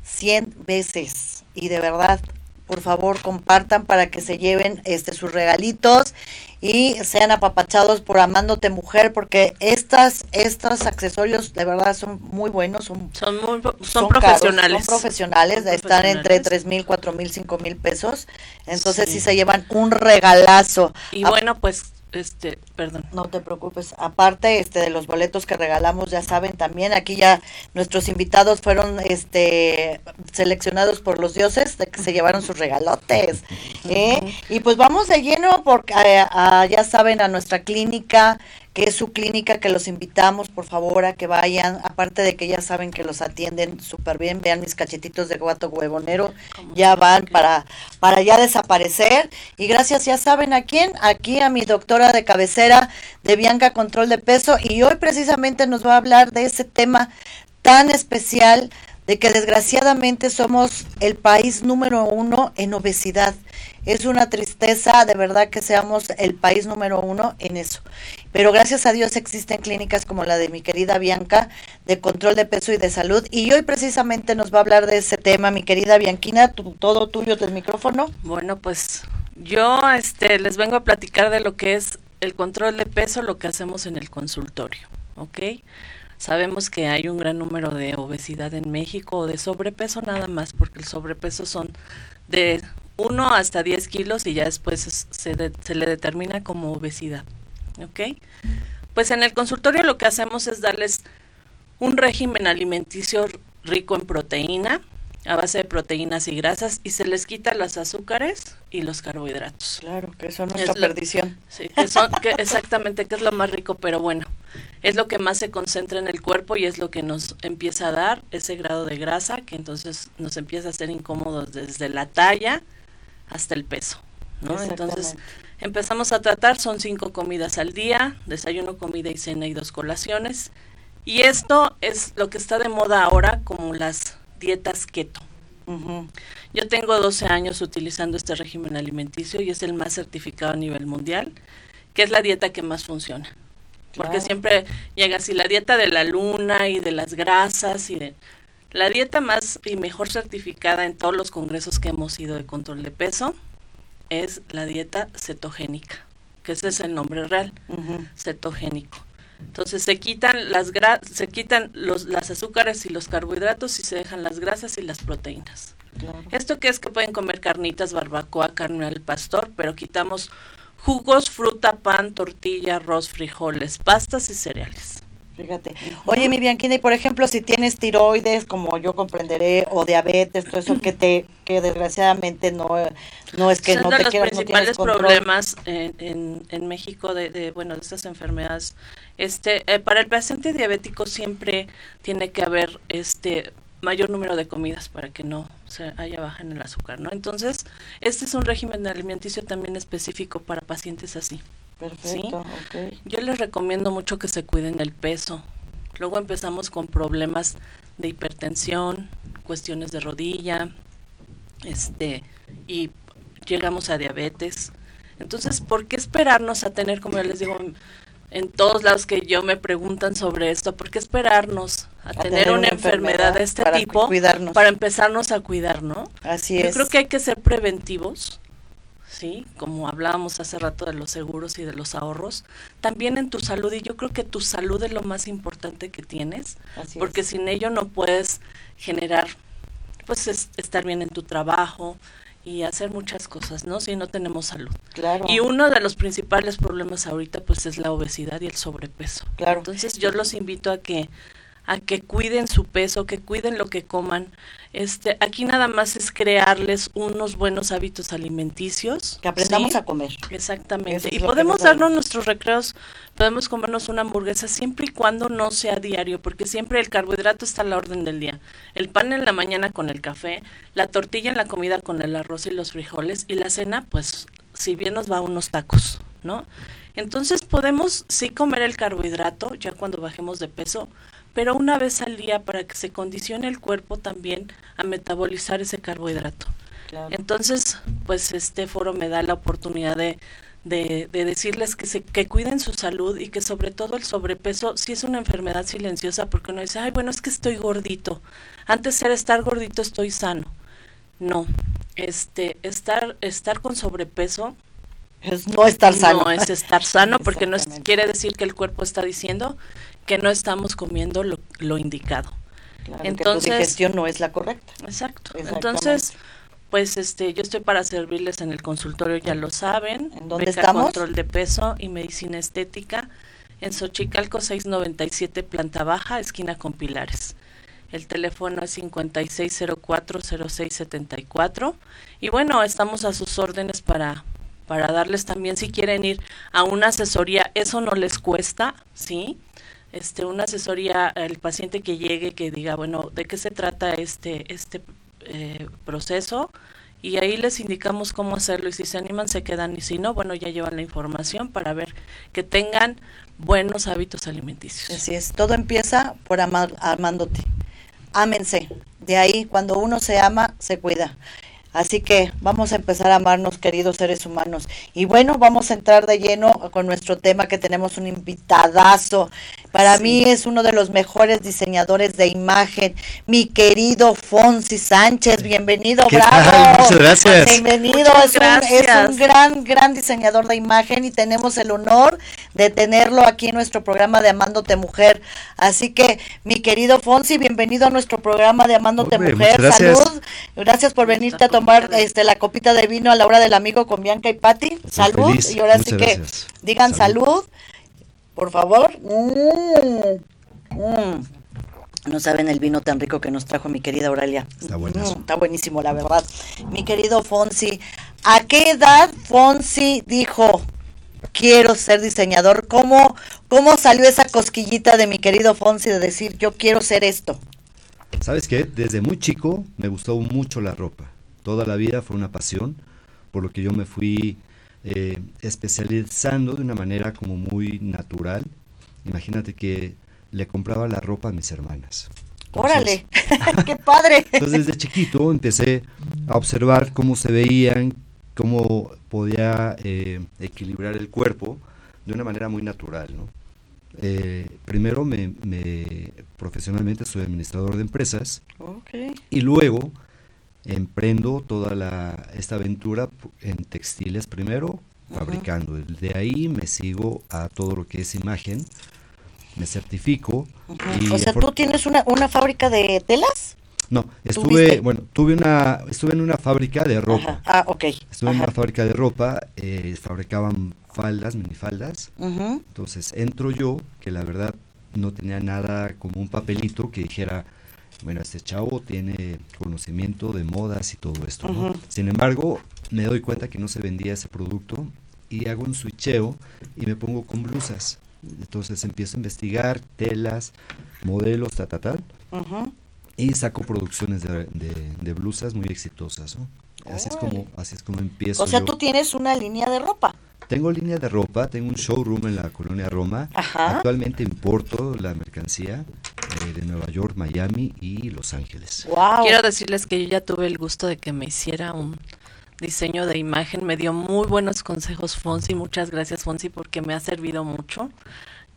Speaker 1: 100 veces y de verdad por favor compartan para que se lleven este sus regalitos y sean apapachados por amándote mujer porque estas estos accesorios de verdad son muy buenos son
Speaker 2: son, son, profesionales
Speaker 1: son profesionales. están entre tres mil cuatro mil cinco mil pesos. Entonces sí. se llevan un regalazo.
Speaker 2: Y bueno pues este, perdón.
Speaker 1: No te preocupes. Aparte, este, de los boletos que regalamos, ya saben, también aquí ya nuestros invitados fueron, este, seleccionados por los dioses de que se llevaron sus regalotes. ¿eh? Y pues vamos de lleno porque eh, ya saben a nuestra clínica que es su clínica, que los invitamos por favor a que vayan, aparte de que ya saben que los atienden súper bien, vean mis cachetitos de guato huevonero, ya van para, para ya desaparecer. Y gracias, ya saben a quién, aquí a mi doctora de cabecera de Bianca Control de Peso, y hoy precisamente nos va a hablar de ese tema tan especial de que desgraciadamente somos el país número uno en obesidad. Es una tristeza de verdad que seamos el país número uno en eso. Pero gracias a Dios existen clínicas como la de mi querida Bianca de control de peso y de salud. Y hoy precisamente nos va a hablar de ese tema, mi querida Bianquina, todo tuyo del micrófono.
Speaker 2: Bueno, pues yo este, les vengo a platicar de lo que es el control de peso, lo que hacemos en el consultorio. ¿Ok? Sabemos que hay un gran número de obesidad en México o de sobrepeso nada más, porque el sobrepeso son de 1 hasta 10 kilos y ya después se, se le determina como obesidad. ¿Ok? Pues en el consultorio lo que hacemos es darles un régimen alimenticio rico en proteína, a base de proteínas y grasas y se les quita los azúcares y los carbohidratos.
Speaker 1: Claro, que son nuestra perdición.
Speaker 2: sí, que son, que exactamente, que es lo más rico, pero bueno, es lo que más se concentra en el cuerpo y es lo que nos empieza a dar ese grado de grasa que entonces nos empieza a ser incómodos desde la talla hasta el peso, ¿no? Entonces empezamos a tratar, son cinco comidas al día, desayuno, comida y cena y dos colaciones. Y esto es lo que está de moda ahora como las dietas keto. Yo tengo 12 años utilizando este régimen alimenticio y es el más certificado a nivel mundial, que es la dieta que más funciona. Porque siempre llega así la dieta de la luna y de las grasas y de la dieta más y mejor certificada en todos los congresos que hemos ido de control de peso es la dieta cetogénica, que ese es el nombre real, cetogénico. Entonces se quitan las se quitan los las azúcares y los carbohidratos y se dejan las grasas y las proteínas. Esto que es que pueden comer carnitas, barbacoa, carne al pastor, pero quitamos jugos, fruta, pan, tortilla, arroz, frijoles, pastas y cereales.
Speaker 1: Fíjate. Oye, mi Bianquina, y por ejemplo, si tienes tiroides, como yo comprenderé, o diabetes, todo eso que te, que desgraciadamente no, no es que
Speaker 2: Son
Speaker 1: no
Speaker 2: de
Speaker 1: te
Speaker 2: los
Speaker 1: quieras,
Speaker 2: principales problemas en, en, en, México de, de, bueno, de estas enfermedades. Este, eh, para el paciente diabético siempre tiene que haber este mayor número de comidas para que no se haya baja en el azúcar, ¿no? Entonces, este es un régimen alimenticio también específico para pacientes así.
Speaker 1: Perfecto,
Speaker 2: Yo les recomiendo mucho que se cuiden el peso. Luego empezamos con problemas de hipertensión, cuestiones de rodilla, este, y llegamos a diabetes. Entonces, ¿por qué esperarnos a tener, como yo les digo, en todos lados que yo me preguntan sobre esto, ¿por qué esperarnos a, tener, una, enfermedad, de este tipo para empezarnos a cuidar, ¿no?
Speaker 1: Así
Speaker 2: es. Yo creo que hay que ser preventivos, ¿sí? Como hablábamos hace rato de los seguros y de los ahorros, también en tu salud, y yo creo que tu salud es lo más importante que tienes, porque sin ello no puedes generar, pues, estar bien en tu trabajo, y hacer muchas cosas, ¿no? Si no tenemos salud.
Speaker 1: Claro.
Speaker 2: Y uno de los principales problemas ahorita pues es la obesidad y el sobrepeso.
Speaker 1: Claro.
Speaker 2: Entonces yo los invito a que a que cuiden su peso, que cuiden lo que coman. Este, aquí nada más es crearles unos buenos hábitos alimenticios.
Speaker 1: Que aprendamos a comer.
Speaker 2: Exactamente. y podemos darnos nuestros recreos, podemos comernos una hamburguesa siempre y cuando no sea diario, porque siempre el carbohidrato está a la orden del día. El pan en la mañana con el café, la tortilla en la comida con el arroz y los frijoles, y la cena, pues, si bien nos va unos tacos, ¿no? Entonces podemos sí comer el carbohidrato ya cuando bajemos de peso, pero una vez al día para que se condicione el cuerpo también a metabolizar ese carbohidrato. Entonces, pues este foro me da la oportunidad de, de, decirles que, se, que cuiden su salud y que sobre todo el sobrepeso sí es una enfermedad silenciosa porque uno dice, ay, bueno, es que estoy gordito. Antes era estar gordito, estoy sano. No, este, estar, estar con sobrepeso
Speaker 1: es no estar sano.
Speaker 2: No es estar sano porque no quiere decir que el cuerpo está diciendo que no estamos comiendo lo, indicado.
Speaker 1: Entonces, la digestión no es la correcta.
Speaker 2: Exacto. Entonces, pues este, yo estoy para servirles en el consultorio, ya lo saben.
Speaker 1: ¿En dónde estamos?
Speaker 2: Control de peso y medicina estética en Xochicalco 697 planta baja, esquina con Pilares. El teléfono es 56040674 y bueno, estamos a sus órdenes para para darles también si quieren ir a una asesoría, eso no les cuesta, ¿sí? Este, una asesoría al paciente que llegue que diga, bueno, ¿de qué se trata este, este eh, proceso? Y ahí les indicamos cómo hacerlo y si se animan se quedan y si no, bueno, ya llevan la información para ver que tengan buenos hábitos alimenticios.
Speaker 1: Así es, todo empieza por amándote. Ámense. De ahí, cuando uno se ama, se cuida. Así que vamos a empezar a amarnos, queridos seres humanos. Y bueno, vamos a entrar de lleno con nuestro tema que tenemos un invitadazo. Para mí es uno de los mejores diseñadores de imagen, mi querido Fonsi Sánchez. Bienvenido, bravo.
Speaker 6: Muchas gracias.
Speaker 1: Bienvenido, es un, gran, gran diseñador de imagen y tenemos el honor de tenerlo aquí en nuestro programa de Amándote Mujer. Así que, mi querido Fonsi, bienvenido a nuestro programa de Amándote Mujer. Salud. Gracias por venirte a tomar este, la copita de vino a la hora del amigo con Bianca y Patti. Salud. Y ahora sí que digan salud, por favor. Mm, mm. No saben el vino tan rico que nos trajo mi querida Aurelia.
Speaker 6: Está, mm,
Speaker 1: está buenísimo, la verdad. Mi querido Fonsi, ¿a qué edad Fonsi dijo, quiero ser diseñador? ¿Cómo, ¿Cómo salió esa cosquillita de mi querido Fonsi de decir, yo quiero ser esto?
Speaker 6: ¿Sabes qué? Desde muy chico me gustó mucho la ropa toda la vida fue una pasión, por lo que yo me fui eh, especializando de una manera como muy natural. Imagínate que le compraba la ropa a mis hermanas.
Speaker 1: Órale, qué padre.
Speaker 6: Entonces desde chiquito empecé a observar cómo se veían, cómo podía eh, equilibrar el cuerpo de una manera muy natural, ¿no? Eh, primero me, profesionalmente soy administrador de empresas y luego emprendo toda la, esta aventura en textiles primero, fabricando. De ahí me sigo a todo lo que es imagen, me certifico.
Speaker 1: o sea, ¿tú tienes una, una fábrica de telas?
Speaker 6: No, estuve, bueno, tuve una, estuve en una fábrica de ropa.
Speaker 1: Ah, ok.
Speaker 6: Estuve en una fábrica de ropa, eh, fabricaban faldas, minifaldas. Entonces entro yo, que la verdad no tenía nada como un papelito que dijera bueno, este chavo tiene conocimiento de modas y todo esto, Sin embargo, me doy cuenta que no se vendía ese producto y hago un switcheo y me pongo con blusas. Entonces empiezo a investigar telas, modelos, ta, ta, tal. Y saco producciones de, blusas muy exitosas, Así es como, así es como empiezo.
Speaker 1: O sea, tú tienes una línea de ropa.
Speaker 6: Tengo línea de ropa, tengo un showroom en la colonia Roma. Actualmente importo la mercancía eh, de Nueva York, Miami y Los Ángeles.
Speaker 2: Quiero decirles que yo ya tuve el gusto de que me hiciera un diseño de imagen. Me dio muy buenos consejos Fonsi. Muchas gracias Fonsi porque me ha servido mucho.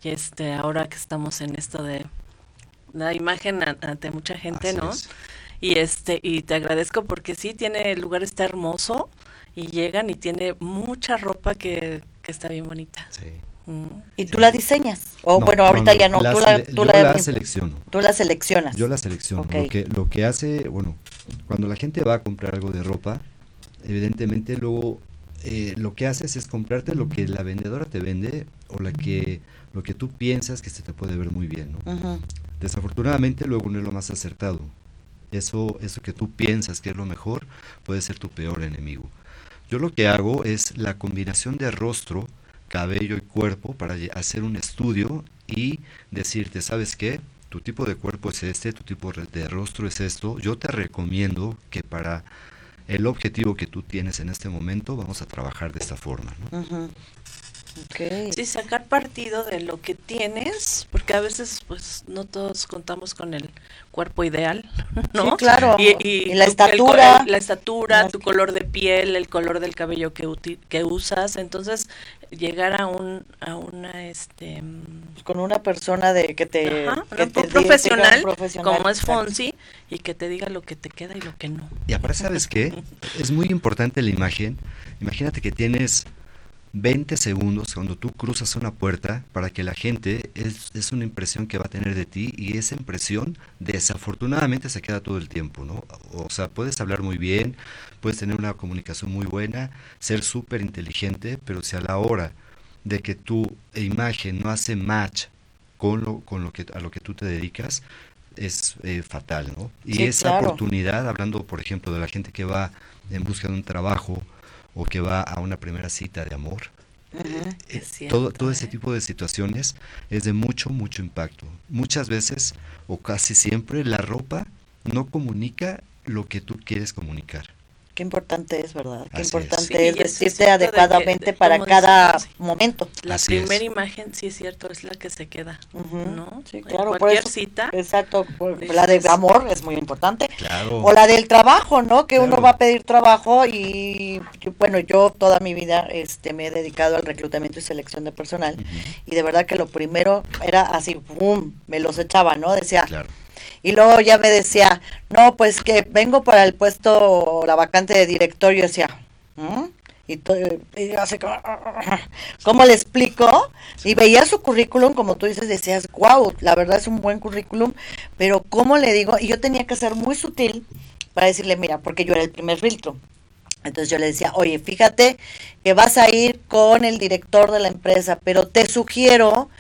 Speaker 2: y este ahora que estamos en esto de la imagen ante mucha gente, ¿no? Y este y te agradezco porque sí tiene el lugar está hermoso y llegan y tiene mucha ropa que, está bien bonita. Sí.
Speaker 1: ¿Y tú la diseñas? O bueno, ahorita ya no, tú la,
Speaker 6: tú la, selecciono.
Speaker 1: Tú la seleccionas.
Speaker 6: Yo la selecciono. Lo, que, lo que hace, bueno, cuando la gente va a comprar algo de ropa, evidentemente luego eh, lo que haces es comprarte lo que la vendedora te vende o la que lo que tú piensas que se te puede ver muy bien. ¿no? Desafortunadamente luego no es lo más acertado. Eso, eso que tú piensas que es lo mejor puede ser tu peor enemigo. Yo lo que hago es la combinación de rostro, cabello y cuerpo para hacer un estudio y decirte, ¿sabes qué? Tu tipo de cuerpo es este, tu tipo de rostro es esto. Yo te recomiendo que para el objetivo que tú tienes en este momento vamos a trabajar de esta forma. ¿no?
Speaker 2: Sí, sacar partido de lo que tienes, porque a veces pues no todos contamos con el cuerpo ideal, ¿no?
Speaker 1: Sí, claro. Y, la estatura.
Speaker 2: la estatura, tu color de piel, el color del cabello que, que usas, entonces llegar a un a una este
Speaker 1: pues, con una persona de que te,
Speaker 2: profesional, como es Fonsi y que te diga lo que te queda y lo que no.
Speaker 6: Y aparte sabes qué es muy importante la imagen. Imagínate que tienes 20 segundos cuando tú cruzas una puerta para que la gente es, es, una impresión que va a tener de ti y esa impresión desafortunadamente se queda todo el tiempo, ¿no? O sea, puedes hablar muy bien, puedes tener una comunicación muy buena, ser súper inteligente, pero si a la hora de que tu imagen no hace match con lo, con lo que, a lo que tú te dedicas, es eh, fatal, ¿no? Y esa oportunidad, hablando por ejemplo de la gente que va en busca de un trabajo, o que va a una primera cita de amor. Eh, todo, todo ese ¿eh? tipo de situaciones es de mucho, mucho impacto. Muchas veces o casi siempre la ropa no comunica lo que tú quieres comunicar.
Speaker 1: Qué importante es, ¿verdad? Qué importante es vestirte adecuadamente para cada momento.
Speaker 2: La primera imagen, sí es cierto, es la que se queda, ¿no?
Speaker 1: Sí, claro. cualquier cita. Exacto, la de amor es muy importante. Claro. O la del trabajo, ¿no? Que uno va a pedir trabajo y, bueno, yo toda mi vida este, me he dedicado al reclutamiento y selección de personal y de verdad que lo primero era así, ¡pum! Me los echaba, ¿no? Decía... Claro y luego ya me decía, no, pues que vengo para el puesto, la vacante de director, yo decía, ¿Mm? y, así como, ¿cómo le explico? Y veía su currículum, como tú dices, decías, wow, la verdad es un buen currículum, pero ¿cómo le digo? Y yo tenía que ser muy sutil para decirle, mira, porque yo era el primer filtro. Entonces yo le decía, oye, fíjate que vas a ir con el director de la empresa, pero te sugiero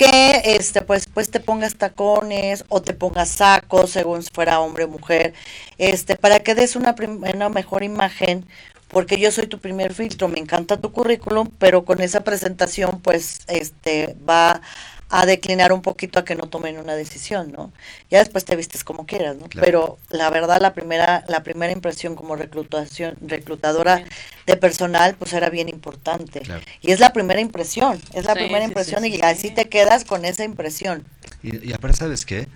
Speaker 1: que este pues pues te pongas tacones o te pongas sacos según si fuera hombre o mujer este para que des una, una mejor imagen porque yo soy tu primer filtro me encanta tu currículum pero con esa presentación pues este va a declinar un poquito a que no tomen una decisión, ¿no? Ya después te vistes como quieras, ¿no? Pero la verdad la primera la primera impresión como reclutación reclutadora de personal pues era bien importante. Y es la primera impresión, es la primera impresión y así te quedas con esa impresión.
Speaker 6: Y, y aparte sabes qué,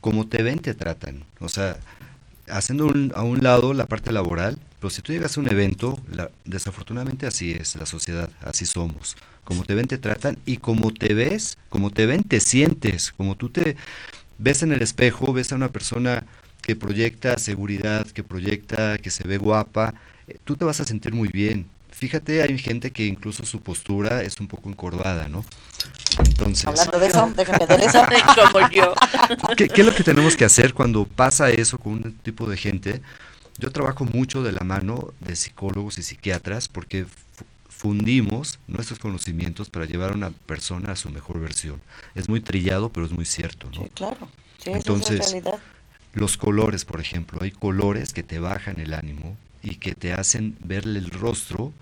Speaker 6: como te ven te tratan, o sea, haciendo a un lado la parte laboral, pero si tú llegas a un evento, desafortunadamente así es la sociedad, así somos. Como te ven te tratan y como te ves, como te ven te sientes, como tú te ves en el espejo, ves a una persona que proyecta seguridad, que proyecta que se ve guapa, tú te vas a sentir muy bien. Fíjate, hay gente que incluso su postura es un poco encorvada, ¿no?
Speaker 1: Entonces, Hablando de eso, déjame ver eso.
Speaker 6: Como yo. ¿Qué, ¿Qué, es lo que tenemos que hacer cuando pasa eso con un tipo de gente? Yo trabajo mucho de la mano de psicólogos y psiquiatras porque fundimos nuestros conocimientos para llevar a una persona a su mejor versión. Es muy trillado, pero es muy cierto, ¿no?
Speaker 1: Sí, claro.
Speaker 6: Entonces, los colores, por ejemplo, hay colores que te bajan el ánimo y que te hacen verle el rostro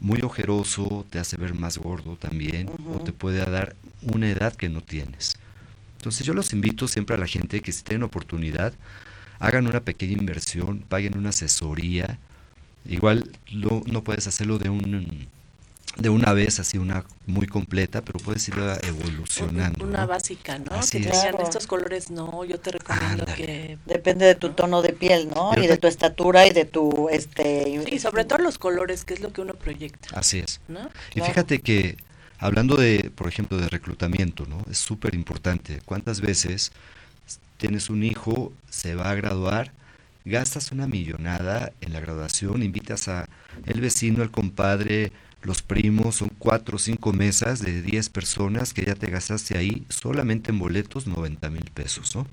Speaker 6: muy ojeroso, te hace ver más gordo también, o te puede dar una edad que no tienes. Entonces yo los invito siempre a la gente que si tienen oportunidad, hagan una pequeña inversión, paguen una asesoría. Igual no puedes hacerlo de un de una vez así una muy completa, pero puedes ir evolucionando.
Speaker 2: Una básica, ¿no? que te digan estos colores, no, yo te recomiendo que...
Speaker 1: Depende de tu tono de piel, ¿no? y de tu estatura y de tu... este
Speaker 2: Y sobre todo los colores, que es lo que uno proyecta.
Speaker 6: Así es. ¿no? Y fíjate que Hablando de, por ejemplo, de reclutamiento, ¿no? Es súper importante. ¿Cuántas veces tienes un hijo, se va a graduar, gastas una millonada en la graduación, invitas a el vecino, el compadre, los primos, son cuatro o cinco mesas de 10 personas que ya te gastaste ahí solamente en boletos 90 mil pesos, ¿no?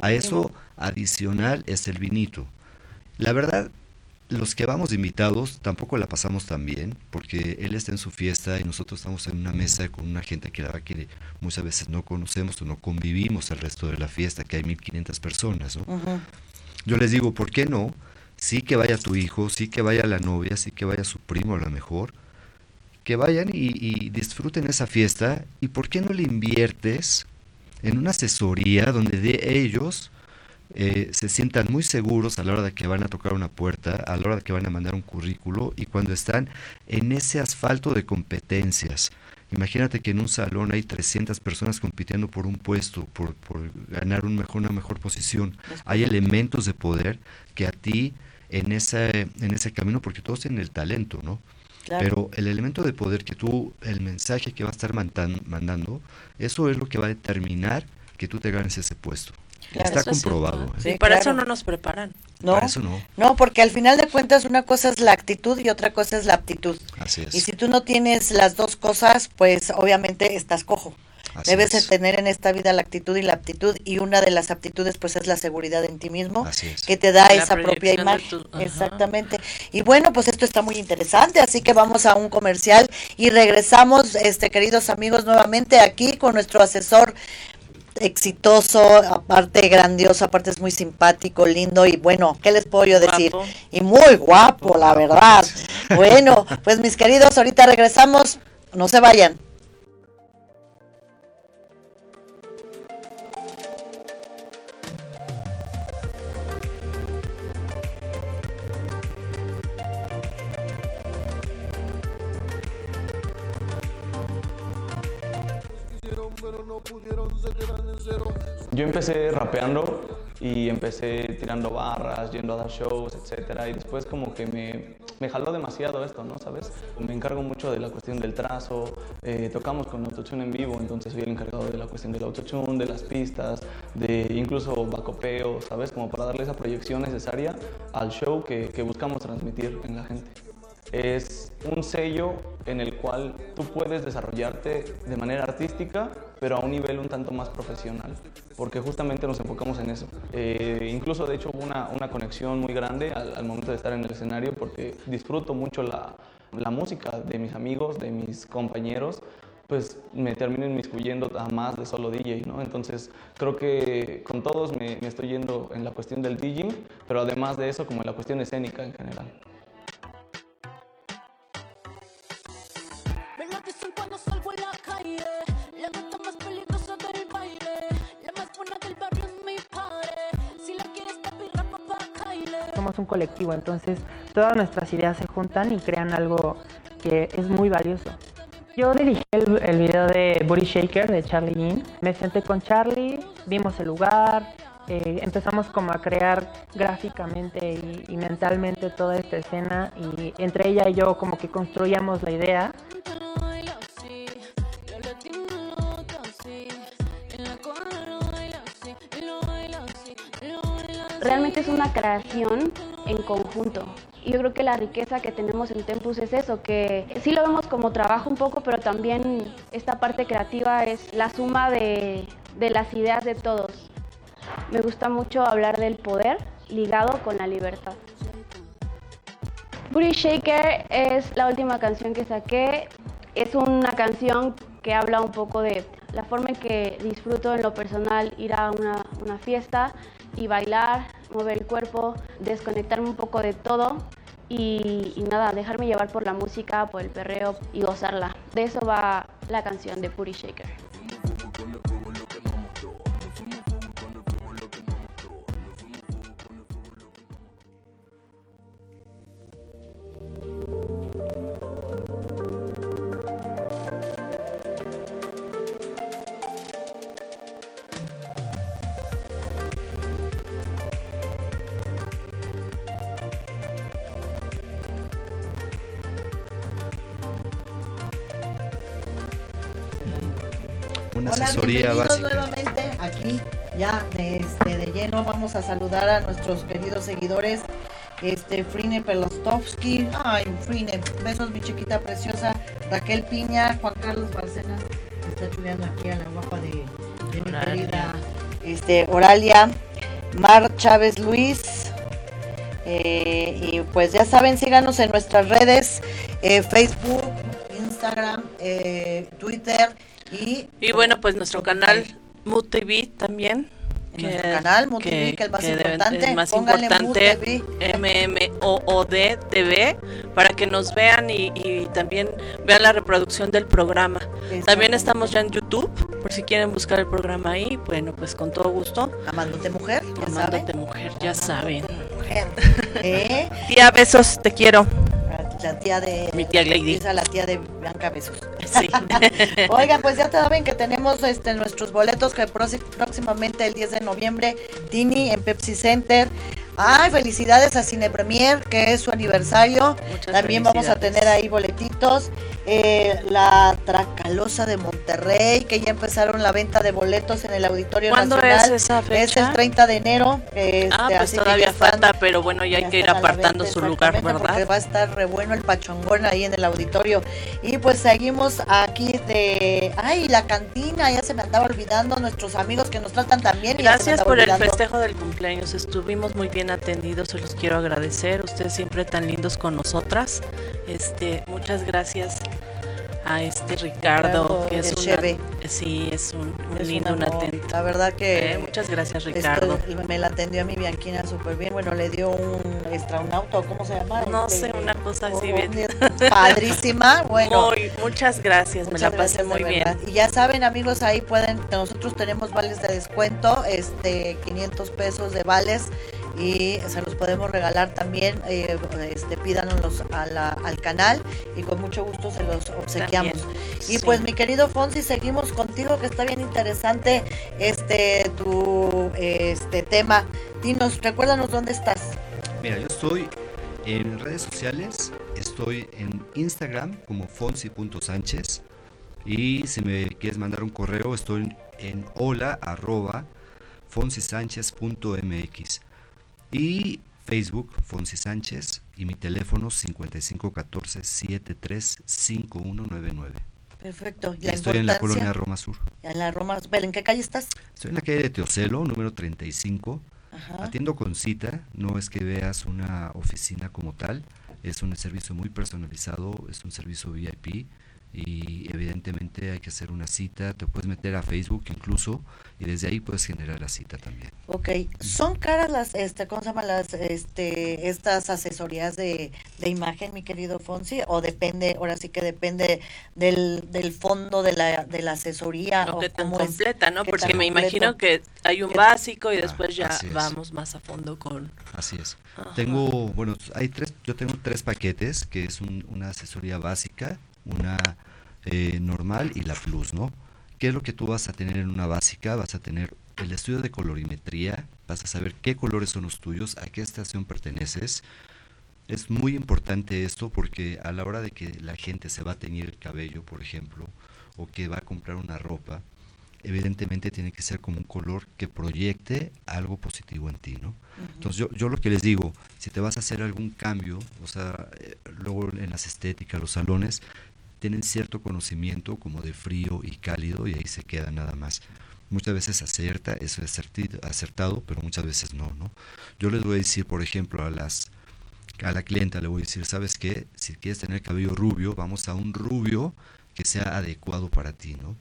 Speaker 6: a eso adicional es el vinito. La verdad, los que vamos invitados tampoco la pasamos tan bien, porque él está en su fiesta y nosotros estamos en una mesa con una gente que la verdad que muchas veces no conocemos o no convivimos el resto de la fiesta, que hay 1500 personas, ¿no? Yo les digo, ¿por qué no? Sí que vaya tu hijo, sí que vaya la novia, sí que vaya su primo a lo mejor, que vayan y, disfruten esa fiesta y por qué no le inviertes en una asesoría donde de ellos eh, se sientan muy seguros a la hora de que van a tocar una puerta, a la hora de que van a mandar un currículo y cuando están en ese asfalto de competencias. Imagínate que en un salón hay 300 personas compitiendo por un puesto, por, por ganar un mejor, una mejor posición. Hay elementos de poder que a ti en ese, en ese camino, porque todos tienen el talento, ¿no? Pero el elemento de poder que tú, el mensaje que va a estar mandando, eso es lo que va a determinar que tú te ganes ese puesto. Está comprobado.
Speaker 2: ¿eh? para eso no nos preparan.
Speaker 1: No, para eso no. No, porque al final de cuentas una cosa es la actitud y otra cosa es la aptitud.
Speaker 6: Así es.
Speaker 1: Y si tú no tienes las dos cosas, pues obviamente estás cojo. Debes de tener en esta vida la actitud y la aptitud y una de las aptitudes pues es la seguridad en ti mismo que te da esa propia imagen. Exactamente. Y bueno, pues esto está muy interesante, así que vamos a un comercial y regresamos, este queridos amigos, nuevamente aquí con nuestro asesor exitoso, aparte grandioso, aparte es muy simpático, lindo y bueno, ¿qué les puedo yo decir? Y muy guapo, la verdad. Bueno, pues mis queridos, ahorita regresamos, no se vayan.
Speaker 7: Yo empecé rapeando y empecé tirando barras, yendo a dar shows, etcétera, y después como que me, me jaló demasiado esto, ¿no? ¿Sabes? Me encargo mucho de la cuestión del trazo, eh, tocamos con autotune en vivo, entonces soy el encargado de la cuestión del autotune, de las pistas, de incluso bacopeo, ¿sabes? Como para darle esa proyección necesaria al show que buscamos transmitir en la gente es un sello en el cual tú puedes desarrollarte de manera artística, pero a un nivel un tanto más profesional, porque justamente nos enfocamos en eso. Eh, incluso, de hecho, hubo una, una conexión muy grande al, momento de estar en el escenario, porque disfruto mucho la, la música de mis amigos, de mis compañeros, pues me termino inmiscuyendo a más de solo DJ, ¿no? Entonces creo que con todos me, me estoy yendo en la cuestión del DJing, pero además de eso como en la cuestión escénica en general.
Speaker 8: Somos un colectivo, entonces todas nuestras ideas se juntan y crean algo que es muy valioso. Yo dirigí el, video de Body Shaker de Charlie Yin. Me senté con Charlie, vimos el lugar, eh, empezamos como a crear gráficamente y, y, mentalmente toda esta escena y entre ella y yo como que construíamos la idea
Speaker 4: realmente es una creación en conjunto. Y yo creo que la riqueza que tenemos en Tempus es eso, que sí lo vemos como trabajo un poco, pero también esta parte creativa es la suma de, de las ideas de todos. Me gusta mucho hablar del poder ligado con la libertad. Booty Shaker es la última canción que saqué. Es una canción que habla un poco de la forma en que disfruto en lo personal ir a una, una fiesta y bailar, mover el cuerpo, desconectarme un poco de todo y, y, nada, dejarme llevar por la música, por el perreo y gozarla. De eso va la canción de Puri Shaker.
Speaker 1: Ya de, este, de lleno vamos a saludar a nuestros queridos seguidores este Frine Pelostovsky, ay Frine, besos mi chiquita preciosa, Raquel Piña, Juan Carlos Barcenas, está chuleando aquí a la guapa de, mi querida este, Oralia, Mar Chávez Luis, eh, y pues ya saben, síganos en nuestras redes, eh, Facebook, Instagram, eh, Twitter y...
Speaker 2: Y bueno, pues nuestro canal MUTV también
Speaker 1: en que, canal, que, que, el más importante,
Speaker 2: el más importante MMOOD TV, para que nos vean y, y, también vean la reproducción del programa. También estamos ya en YouTube, por si quieren buscar el programa ahí, bueno, pues con todo gusto.
Speaker 1: Amándote mujer,
Speaker 2: ya Amándote mujer, ya saben. Mujer. ¿Eh? Tía, besos, te quiero
Speaker 1: la tía de
Speaker 2: mi tía Lady.
Speaker 1: la tía de Blanca Besos. Sí. Oigan, pues ya saben que tenemos este nuestros boletos que próximamente el 10 de noviembre Tini en Pepsi Center. Ay, felicidades a Cine Premier, que es su aniversario. También vamos a tener ahí boletitos. Eh, la Tracalosa de Monterrey, que ya empezaron la venta de boletos en el Auditorio
Speaker 2: ¿Cuándo
Speaker 1: Nacional.
Speaker 2: es esa fecha?
Speaker 1: Es el 30 de enero.
Speaker 2: Este, ah, pues todavía falta, pero bueno, ya hay que ir apartando su lugar, ¿verdad?
Speaker 1: Porque va a estar re bueno el pachongón ahí en el auditorio. Y pues seguimos aquí de... Ay, la cantina, ya se me andaba olvidando, nuestros amigos que nos tratan también.
Speaker 2: Gracias por el festejo del cumpleaños, estuvimos muy bien atendidos, se los quiero agradecer, ustedes siempre tan lindos con nosotras. Este, muchas gracias a este Ricardo, que es un sí, es un, lindo, un, atento.
Speaker 1: La verdad que
Speaker 2: eh, muchas gracias Ricardo.
Speaker 1: me la atendió a mi Bianquina súper bien. Bueno, le dio un extraunauto, ¿cómo se llama?
Speaker 2: No este, sé, una cosa así bien.
Speaker 1: Padrísima, bueno.
Speaker 2: muchas gracias, me la pasé muy bien.
Speaker 1: Y ya saben, amigos, ahí pueden, nosotros tenemos vales de descuento, este 500 pesos de vales y se los podemos regalar también, eh, este, pídanos al canal y con mucho gusto se los obsequiamos. y pues mi querido Fonsi, seguimos contigo que está bien interesante este tu este tema. Dinos, recuérdanos dónde estás.
Speaker 6: Mira, yo estoy en redes sociales, estoy en Instagram como fonsi.sánchez y si me quieres mandar un correo estoy en hola arroba fonsisánchez.mx y Facebook, Fonsi Sánchez, y mi teléfono 5514-735199.
Speaker 1: Perfecto.
Speaker 6: ¿Y estoy en la colonia Roma Sur.
Speaker 1: En la Roma, ¿en qué calle estás?
Speaker 6: Estoy en la calle de Teocelo, número 35. Atiendo con cita, no es que veas una oficina como tal, es un servicio muy personalizado, es un servicio VIP y evidentemente hay que hacer una cita, te puedes meter a Facebook incluso y desde ahí puedes generar la cita también.
Speaker 1: Ok, ¿son caras las, este, ¿cómo se llaman las, este, estas asesorías de, de imagen, mi querido Fonsi? ¿O depende, ahora sí que depende del, del fondo de la, de la asesoría?
Speaker 2: No, que tan completa, ¿no? Porque me imagino que hay un básico y después ya vamos más a fondo con...
Speaker 6: Así es. Tengo, bueno, hay tres, yo tengo tres paquetes, que es una asesoría básica, una eh, normal y la plus, ¿no? ¿Qué es lo que tú vas a tener en una básica? Vas a tener el estudio de colorimetría, vas a saber qué colores son los tuyos, a qué estación perteneces. Es muy importante esto porque a la hora de que la gente se va a teñir el cabello, por ejemplo, o que va a comprar una ropa, evidentemente tiene que ser como un color que proyecte algo positivo en ti, ¿no? Entonces yo, yo lo que les digo, si te vas a hacer algún cambio, o sea, eh, luego en las estéticas, los salones, tienen cierto conocimiento como de frío y cálido y ahí se queda nada más. Muchas veces acierta, eso es acertado, pero muchas veces no, ¿no? Yo les voy a decir, por ejemplo, a las a la clienta le voy a decir, ¿sabes qué? Si quieres tener cabello rubio, vamos a un rubio que sea adecuado para ti, ¿no?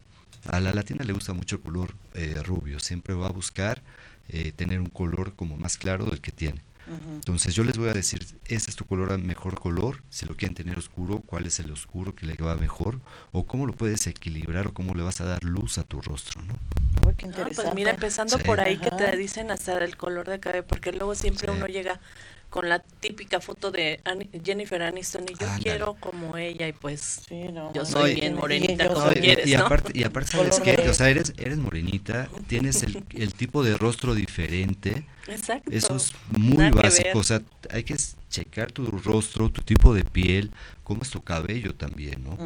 Speaker 6: A la latina le gusta mucho el color eh, rubio, siempre va a buscar eh, tener un color como más claro del que tiene. Entonces yo les voy a decir, ese es tu color mejor color, si lo quieren tener oscuro, cuál es el oscuro que le va mejor, o cómo lo puedes equilibrar, o cómo le vas a dar luz a tu rostro, ¿no?
Speaker 2: Ah, pues mira, empezando por ahí que te dicen hasta el color de cabello, porque luego siempre uno llega con la típica foto de Jennifer Aniston y yo quiero como ella y pues yo soy bien morenita como quieres,
Speaker 6: y, aparte, y aparte sabes que, o sea, eres, eres morenita, tienes el, el tipo de rostro diferente,
Speaker 2: Exacto.
Speaker 6: eso es muy básico, o sea, hay que checar tu rostro, tu tipo de piel, cómo es tu cabello también, ¿no?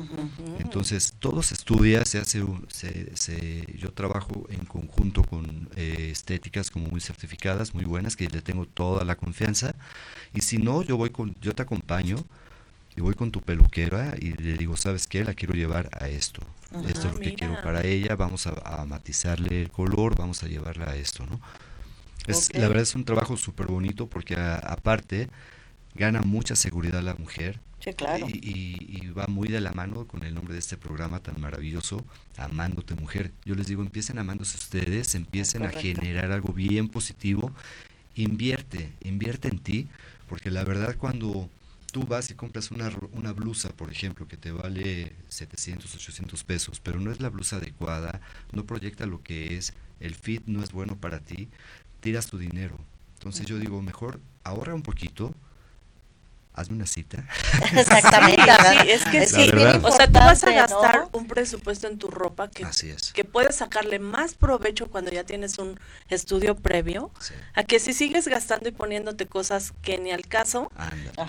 Speaker 6: Entonces, todo se estudia, se hace, se, yo trabajo en conjunto con eh, estéticas como muy certificadas, muy buenas, que le tengo toda la confianza, y si no, yo voy con, yo te acompaño, y voy con tu peluquera y le digo, ¿sabes qué? La quiero llevar a esto. esto es lo que quiero para ella, vamos a, matizarle el color, vamos a llevarla a esto, ¿no? Es, La verdad es un trabajo súper bonito porque aparte gana mucha seguridad la mujer.
Speaker 1: Sí, claro.
Speaker 6: Y, va muy de la mano con el nombre de este programa tan maravilloso, Amándote Mujer. Yo les digo, empiecen amándose ustedes, empiecen a generar algo bien positivo, invierte, invierte en ti, porque la verdad cuando tú vas y compras una, una blusa, por ejemplo, que te vale 700, 800 pesos, pero no es la blusa adecuada, no proyecta lo que es, el fit no es bueno para ti, tiras tu dinero. Entonces yo digo, mejor ahorra un poquito, hazme una cita.
Speaker 2: Exactamente. sí, es que sí. O sea, tú vas a gastar un presupuesto en tu ropa que, que puedes sacarle más provecho cuando ya tienes un estudio previo, a que si sigues gastando y poniéndote cosas que ni al caso,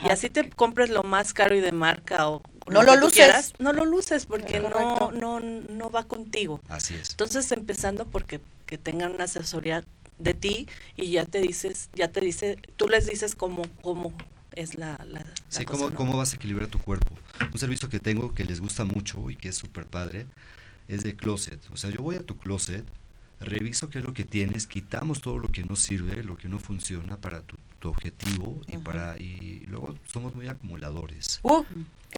Speaker 2: y así te compres lo más caro y de marca o
Speaker 1: no lo, luces.
Speaker 2: no lo luces porque no, no, no va contigo.
Speaker 6: Así es.
Speaker 2: Entonces, empezando porque que tengan una asesoría de ti y ya te dices, ya te dice, tú les dices cómo, cómo es la, la,
Speaker 6: sí, cómo, cómo vas a equilibrar tu cuerpo. Un servicio que tengo que les gusta mucho y que es súper padre es de closet. O sea, yo voy a tu closet, reviso qué es lo que tienes, quitamos todo lo que no sirve, lo que no funciona para tu, objetivo y para y luego somos muy acumuladores.
Speaker 1: Uh,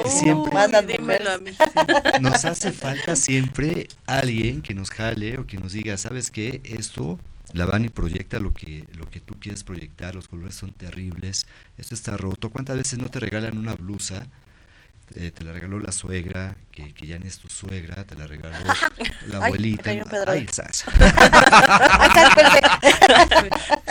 Speaker 6: siempre nos hace falta siempre alguien que nos jale o que nos diga, ¿sabes qué? Esto la van y proyecta lo que, lo que tú quieres proyectar, los colores son terribles, esto está roto. ¿Cuántas veces no te regalan una blusa? Eh, te la regaló la suegra, que, que, ya no es tu suegra, te la regaló la abuelita. Ay,
Speaker 2: ay,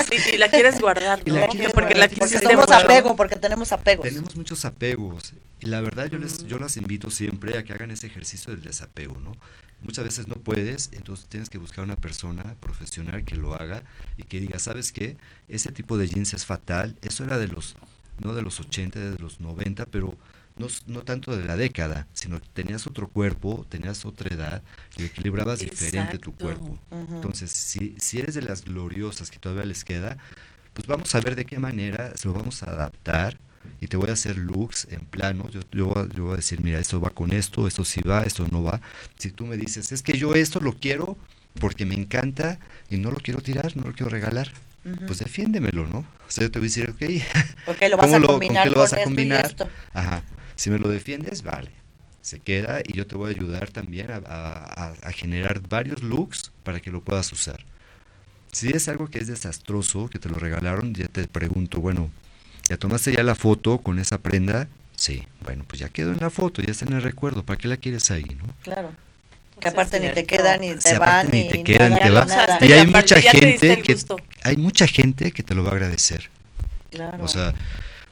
Speaker 2: sí, y la quieres guardar, ¿no?
Speaker 1: porque la porque tenemos apego, porque tenemos apegos.
Speaker 6: Tenemos muchos apegos. Y la verdad yo les yo las invito siempre a que hagan ese ejercicio del desapego, ¿no? Muchas veces no puedes, entonces tienes que buscar una persona profesional que lo haga y que diga, ¿sabes qué? Ese tipo de jeans es fatal. Eso era de los, no de los 80, de los 90, pero no, no tanto de la década, sino que tenías otro cuerpo, tenías otra edad y equilibrabas diferente tu cuerpo. Entonces, si, si eres de las gloriosas que todavía les queda, pues vamos a ver de qué manera se lo vamos a adaptar y te voy a hacer looks en plano. Yo, yo, yo, voy a decir, mira, esto va con esto, esto sí va, esto no va. Si tú me dices, es que yo esto lo quiero porque me encanta y no lo quiero tirar, no lo quiero regalar, pues defiéndemelo, ¿no? O sea, yo te voy a decir,
Speaker 1: ok, lo vas a combinar ¿con qué lo vas a combinar?
Speaker 6: Ajá. Si me lo defiendes, vale. Se queda y yo te voy a ayudar también a, a, a generar varios looks para que lo puedas usar. Si es algo que es desastroso, que te lo regalaron, ya te pregunto, bueno, ¿Ya tomaste ya la foto con esa prenda? Sí, bueno, pues ya quedó en la foto, ya está en el recuerdo, ¿para qué la quieres ahí, no?
Speaker 1: Claro. Que aparte ni te quedan ni te van
Speaker 6: ni te quedan ni te van. Y hay mucha gente que hay mucha gente que te lo va a agradecer. Claro. O sea,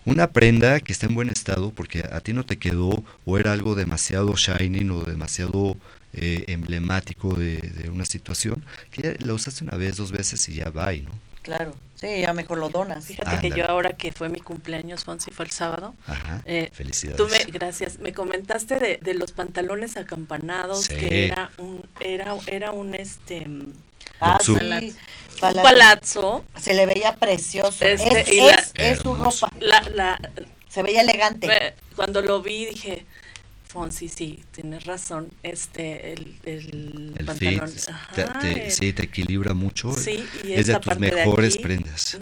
Speaker 6: una prenda que está en buen estado porque a ti no te quedó o era algo demasiado shining o demasiado eh, emblemático de, de, una situación, que ya la usaste una vez, dos veces y ya va, ¿no?
Speaker 1: Claro. Sí, ya mejor lo donas.
Speaker 2: Fíjate que yo ahora que fue mi cumpleaños, Fonsi, fue el sábado.
Speaker 6: Ajá, eh, felicidades.
Speaker 2: Tú me, gracias. Me comentaste de, de los pantalones acampanados, que era un, era, era un este...
Speaker 1: Ah, sí,
Speaker 2: un palazzo.
Speaker 1: Se le veía precioso. Este, es, es, su ropa.
Speaker 2: La, la,
Speaker 1: se veía elegante.
Speaker 2: Cuando lo vi dije, Fonsi, sí, tienes razón. Este, el, el, pantalón.
Speaker 6: sí, te equilibra mucho. Sí, y es de tus mejores prendas.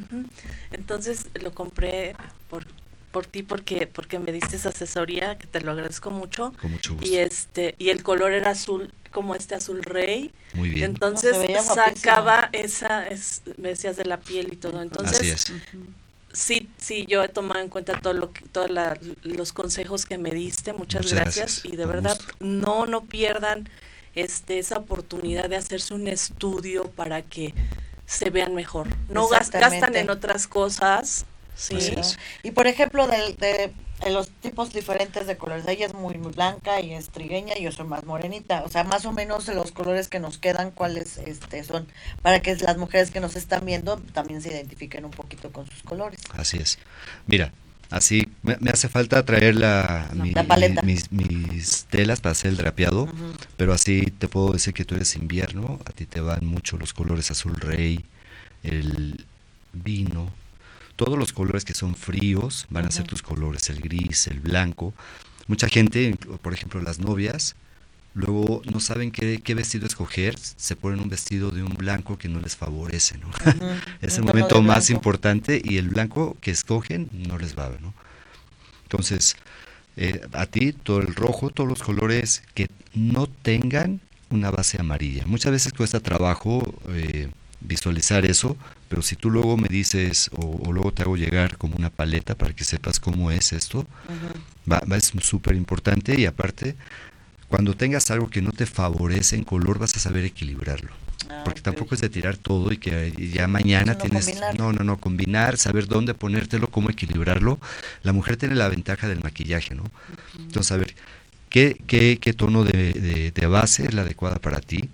Speaker 2: Entonces lo compré por, por ti porque porque me diste esa asesoría que te lo agradezco mucho.
Speaker 6: Con mucho gusto.
Speaker 2: Y este y el color era azul como este azul rey.
Speaker 6: Muy bien.
Speaker 2: Entonces sacaba esa es, me decías de la piel y todo. Entonces
Speaker 6: Así es
Speaker 2: sí, sí, yo he tomado en cuenta todo lo que, todos los consejos que me diste, muchas, gracias. y de verdad no, no pierdan este, esa oportunidad de hacerse un estudio para que se vean mejor. No gastan en otras cosas. Sí.
Speaker 1: Y por ejemplo, de, de en los tipos diferentes de colores. Ella es muy, muy blanca y es trigueña y yo soy más morenita. O sea, más o menos los colores que nos quedan, cuáles este, son, para que las mujeres que nos están viendo también se identifiquen un poquito con sus colores.
Speaker 6: Así es. Mira, Así, me, hace falta traer la, mis, telas para hacer el drapeado, pero así te puedo decir que tú eres invierno, a ti te van mucho los colores azul rey, el vino, todos los colores que son fríos van a ser tus colores, el gris, el blanco. Mucha gente, por ejemplo las novias, luego no saben qué, vestido escoger, se ponen un vestido de un blanco que no les favorece, ¿no? es el momento más importante y el blanco que escogen no les va, ¿no? Entonces, eh, a ti todo el rojo, todos los colores que no tengan una base amarilla. Muchas veces cuesta trabajo eh, visualizar eso, pero si tú luego me dices o, luego te hago llegar como una paleta para que sepas cómo es esto, va, va, es súper importante y aparte cuando tengas algo que no te favorece en color vas a saber equilibrarlo. Ah, porque tampoco es de tirar todo y que ya mañana tienes... No, no, no, combinar, saber dónde ponértelo, cómo equilibrarlo. La mujer tiene la ventaja del maquillaje, ¿no? Entonces, a ver, ¿qué, qué, qué tono de, de, base es la adecuada para ti?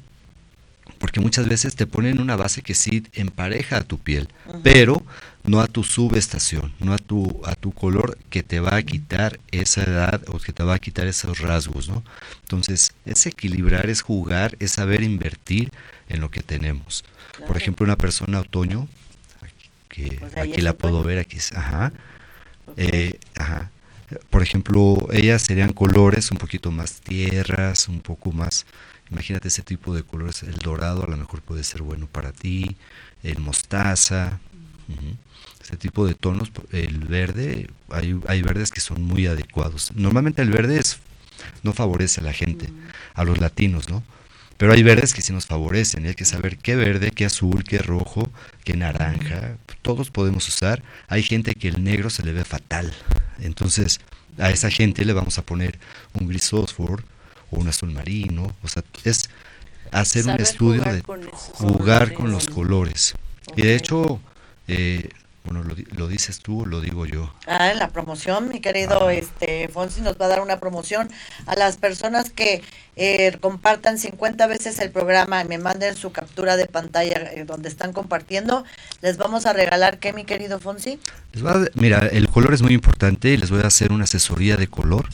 Speaker 6: Porque muchas veces te ponen una base que sí empareja a tu piel, pero no a tu subestación, no a tu, a tu color que te va a quitar esa edad o que te va a quitar esos rasgos, ¿no? Entonces, es equilibrar, es jugar, es saber invertir en lo que tenemos. Por ejemplo, una persona otoño, que pues aquí la puedo ver, aquí, ajá, eh, ajá. Por ejemplo, ellas serían colores un poquito más tierras, un poco más, imagínate ese tipo de colores, el dorado a lo mejor puede ser bueno para ti, el mostaza, este tipo de tonos, el verde, hay, hay verdes que son muy adecuados. Normalmente el verde es, no favorece a la gente, a los latinos, ¿no? Pero hay verdes que sí nos favorecen, hay que saber qué verde, qué azul, qué rojo, qué naranja, todos podemos usar. Hay gente que el negro se le ve fatal, entonces a esa gente le vamos a poner un gris fósforo o un azul marino, o sea, es hacer un estudio de jugar con los colores. Y de hecho, eh, bueno, lo, dices tú o lo digo yo.
Speaker 1: Ah, la promoción, mi querido ah. este Fonsi nos va a dar una promoción a las personas que eh, compartan 50 veces el programa y me manden su captura de pantalla eh, donde están compartiendo. Les vamos a regalar qué, mi querido Fonsi?
Speaker 6: Les va mira, el color es muy importante y les voy a hacer una asesoría de color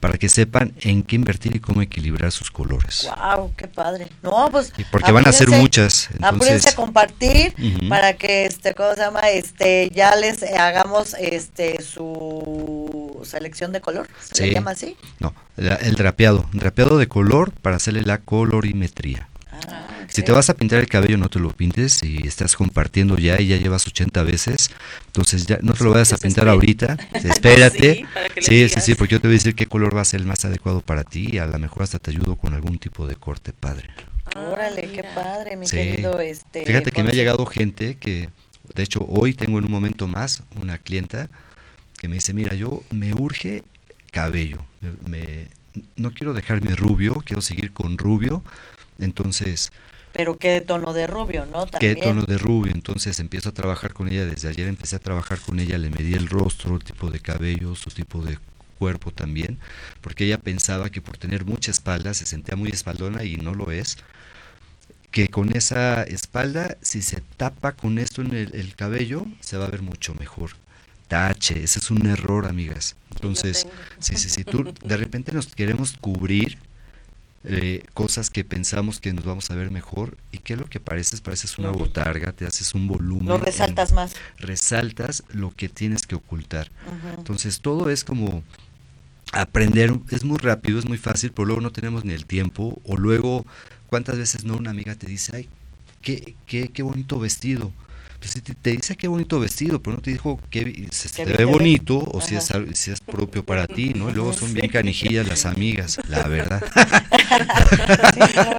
Speaker 6: para que sepan en qué invertir y cómo equilibrar sus colores.
Speaker 1: Wow, qué padre. No, pues
Speaker 6: porque van a ser muchas.
Speaker 1: Entonces, a compartir para que este ¿cómo se llama? Este ya les hagamos este su selección de color, ¿se llama así?
Speaker 6: No, el drapeado, drapeado de color para hacerle la colorimetría. Ah. Si te vas a pintar el cabello, no te lo pintes. Si estás compartiendo ya y ya llevas 80 veces, entonces ya no te lo vayas a pintar ahorita. Espérate. Sí, sí, sí, porque yo te voy a decir qué color va a ser el más adecuado para ti y a lo mejor hasta te ayudo con algún tipo de corte padre.
Speaker 1: Órale, qué padre, mi querido. Este,
Speaker 6: Fíjate que me ha llegado gente que, de hecho, hoy tengo en un momento más una clienta que me dice, mira, yo me urge cabello, me, no quiero dejarme rubio, quiero seguir con rubio, entonces
Speaker 1: pero qué tono de rubio, ¿no?
Speaker 6: Qué tono de rubio, entonces empiezo a trabajar con ella, desde ayer empecé a trabajar con ella, le medí el rostro, el tipo de cabello, su tipo de cuerpo también, porque ella pensaba que por tener mucha espalda se sentía muy espaldona y no lo es, que con esa espalda, si se tapa con esto en el, cabello, se va a ver mucho mejor. Tache, ese es un error, amigas. Entonces, sí, sí, sí, tú de repente nos queremos cubrir eh, cosas que pensamos que nos vamos a ver mejor y que lo que pareces, pareces una botarga, te haces un volumen.
Speaker 1: Lo resaltas más.
Speaker 6: Resaltas lo que tienes que ocultar. Entonces todo es como aprender, es muy rápido, es muy fácil, pero luego no tenemos ni el tiempo o luego, ¿cuántas veces no una amiga te dice, ay, qué, qué, qué bonito vestido? Pues te, te, dice qué bonito vestido, pero no te dijo que se te ve bonito o si es, si es propio para ti, ¿no? Y luego son bien canijillas las amigas, la verdad. Sí, no,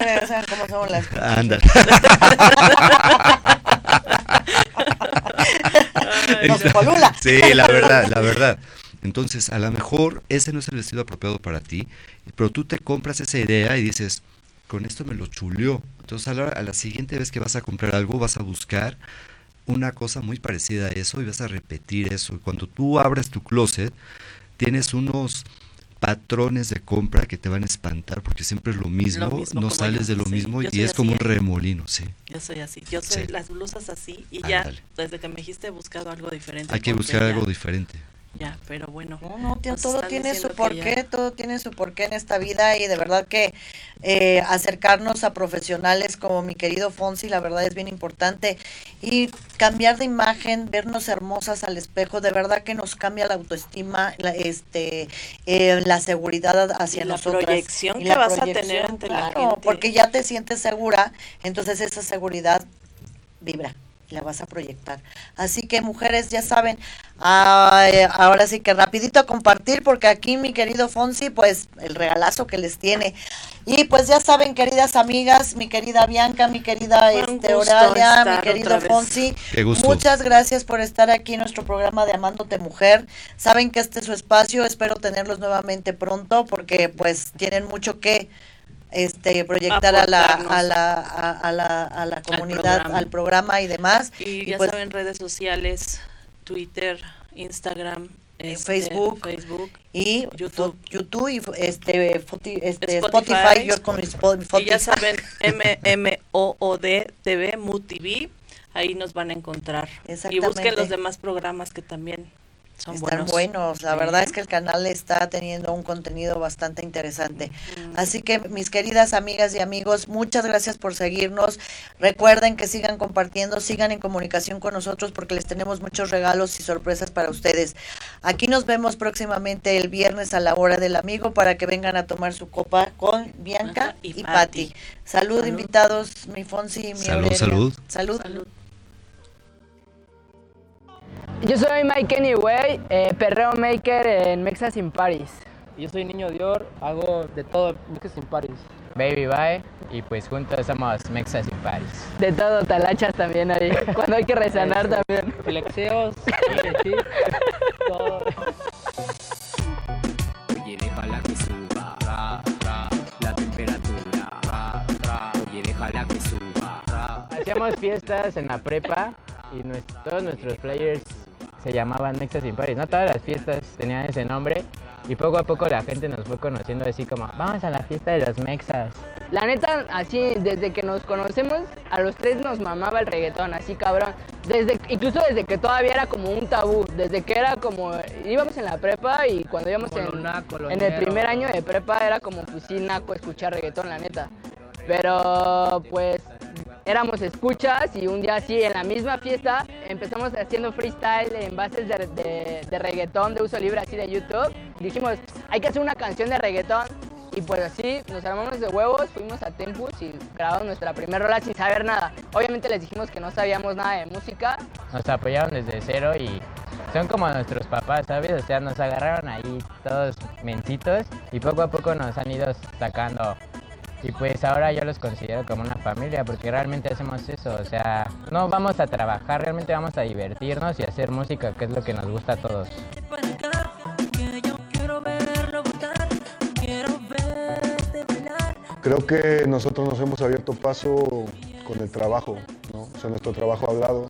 Speaker 6: cómo son las Anda. sí, la verdad, la verdad. Entonces, a lo mejor ese no es el vestido apropiado para ti, pero tú te compras esa idea y dices, con esto me lo chuleó. Entonces, a la, a la siguiente vez que vas a comprar algo, vas a buscar una cosa muy parecida a eso y vas a repetir eso. Cuando tú abres tu closet, tienes unos patrones de compra que te van a espantar porque siempre es lo mismo, no sales de lo mismo y es como un remolino, sí.
Speaker 2: Yo soy así, yo soy las blusas así y ya desde que me dijiste he buscado algo diferente.
Speaker 6: Hay que buscar algo diferente.
Speaker 2: Ya, pero bueno.
Speaker 1: No, todo tiene su porqué, todo tiene su porqué en esta vida y de verdad que eh, acercarnos a profesionales como mi querido Fonsi, la verdad es bien importante y cambiar de imagen, vernos hermosas al espejo, de verdad que nos cambia la autoestima, la, este, eh, la seguridad hacia
Speaker 2: y
Speaker 1: la
Speaker 2: Proyección que vas a tener ante la gente.
Speaker 1: Porque ya te sientes segura, entonces esa seguridad vibra la vas a proyectar. Así que mujeres, ya saben, ahora sí que rapidito a compartir porque aquí mi querido Fonsi, pues el regalazo que les tiene. Y pues ya saben, queridas amigas, mi querida Bianca, mi querida este, Oralia, mi querido Fonsi, muchas gracias por estar aquí en nuestro programa de Amándote Mujer. Saben que este es su espacio, espero tenerlos nuevamente pronto porque pues tienen mucho que este proyectar a la, a la, a, la, a la comunidad, al programa. y demás.
Speaker 2: Y, ya pues saben, redes sociales, Twitter, Instagram,
Speaker 1: este, Facebook,
Speaker 2: Facebook
Speaker 1: y YouTube, YouTube y este, este Spotify,
Speaker 2: Y ya saben, M M O O D TV MUTV, ahí nos van a encontrar. Y busquen los demás programas que también son
Speaker 1: Están buenos. La verdad es que el canal está teniendo un contenido bastante interesante. Así que mis queridas amigas y amigos, muchas gracias por seguirnos. Recuerden que sigan compartiendo, sigan en comunicación con nosotros porque les tenemos muchos regalos y sorpresas para ustedes. Aquí nos vemos próximamente el viernes a la hora del amigo para que vengan a tomar su copa con Bianca y, Patti. Salud, invitados, mi Fonsi y mi
Speaker 6: Salud, salud.
Speaker 1: Salud. salud.
Speaker 9: Yo soy Mike Anyway, eh, perreo maker en Mexas in Paris.
Speaker 10: Yo soy Niño Dior, hago de todo Mexas in Paris.
Speaker 11: Baby Bye y pues juntos somos Mexas in Paris.
Speaker 9: De todo, talachas también ahí, cuando hay que resanar también.
Speaker 10: Flexeos, sí, todo.
Speaker 12: Oye, déjala que suba, ra, ra, la temperatura, ra, ra. Oye, déjala que suba, ra.
Speaker 11: Hacíamos fiestas en la prepa y todos nuestros players se llamaban Mexas sin Paris, ¿no? Todas las fiestas tenían ese nombre y poco a poco la gente nos fue conociendo así como, vamos a la fiesta de los Mexas.
Speaker 9: La neta, así, desde que nos conocemos, a los tres nos mamaba el reggaetón, así cabrón. Desde, incluso desde que todavía era como un tabú, desde que era como, íbamos en la prepa y cuando íbamos en, en, el primer año de prepa era como, pues sí, naco escuchar reggaetón, la neta. Pero pues éramos escuchas y un día así en la misma fiesta empezamos haciendo freestyle en bases de, de, reggaetón de uso libre así de YouTube. Dijimos, hay que hacer una canción de reggaetón y pues así nos armamos de huevos, fuimos a Tempus y grabamos nuestra primera rola sin saber nada. Obviamente les dijimos que no sabíamos nada de música.
Speaker 11: Nos apoyaron desde cero y son como nuestros papás, ¿sabes? O sea, nos agarraron ahí todos mencitos y poco a poco nos han ido sacando y pues ahora yo los considero como una familia porque realmente hacemos eso, o sea, no vamos a trabajar, realmente vamos a divertirnos y hacer música, que es lo que nos gusta a todos.
Speaker 5: Creo que nosotros nos hemos abierto paso con el trabajo, ¿no? o sea, nuestro trabajo hablado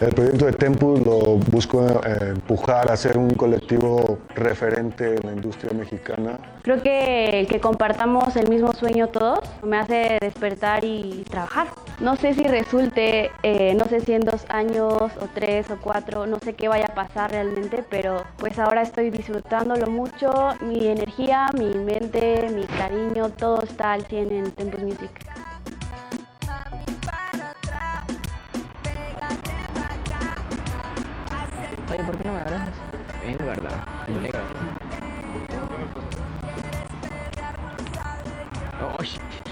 Speaker 5: el proyecto de Tempus lo busco eh, empujar a ser un colectivo referente en la industria mexicana.
Speaker 4: Creo que el que compartamos el mismo sueño todos me hace despertar y trabajar. No sé si resulte, eh, no sé si en dos años o tres o cuatro, no sé qué vaya a pasar realmente, pero pues ahora estoy disfrutándolo mucho. Mi energía, mi mente, mi cariño, todo está al 100 en Tempus Music.
Speaker 11: Oye, ¿por qué no me abrazas? Es verdad, es legal. Oh, shit.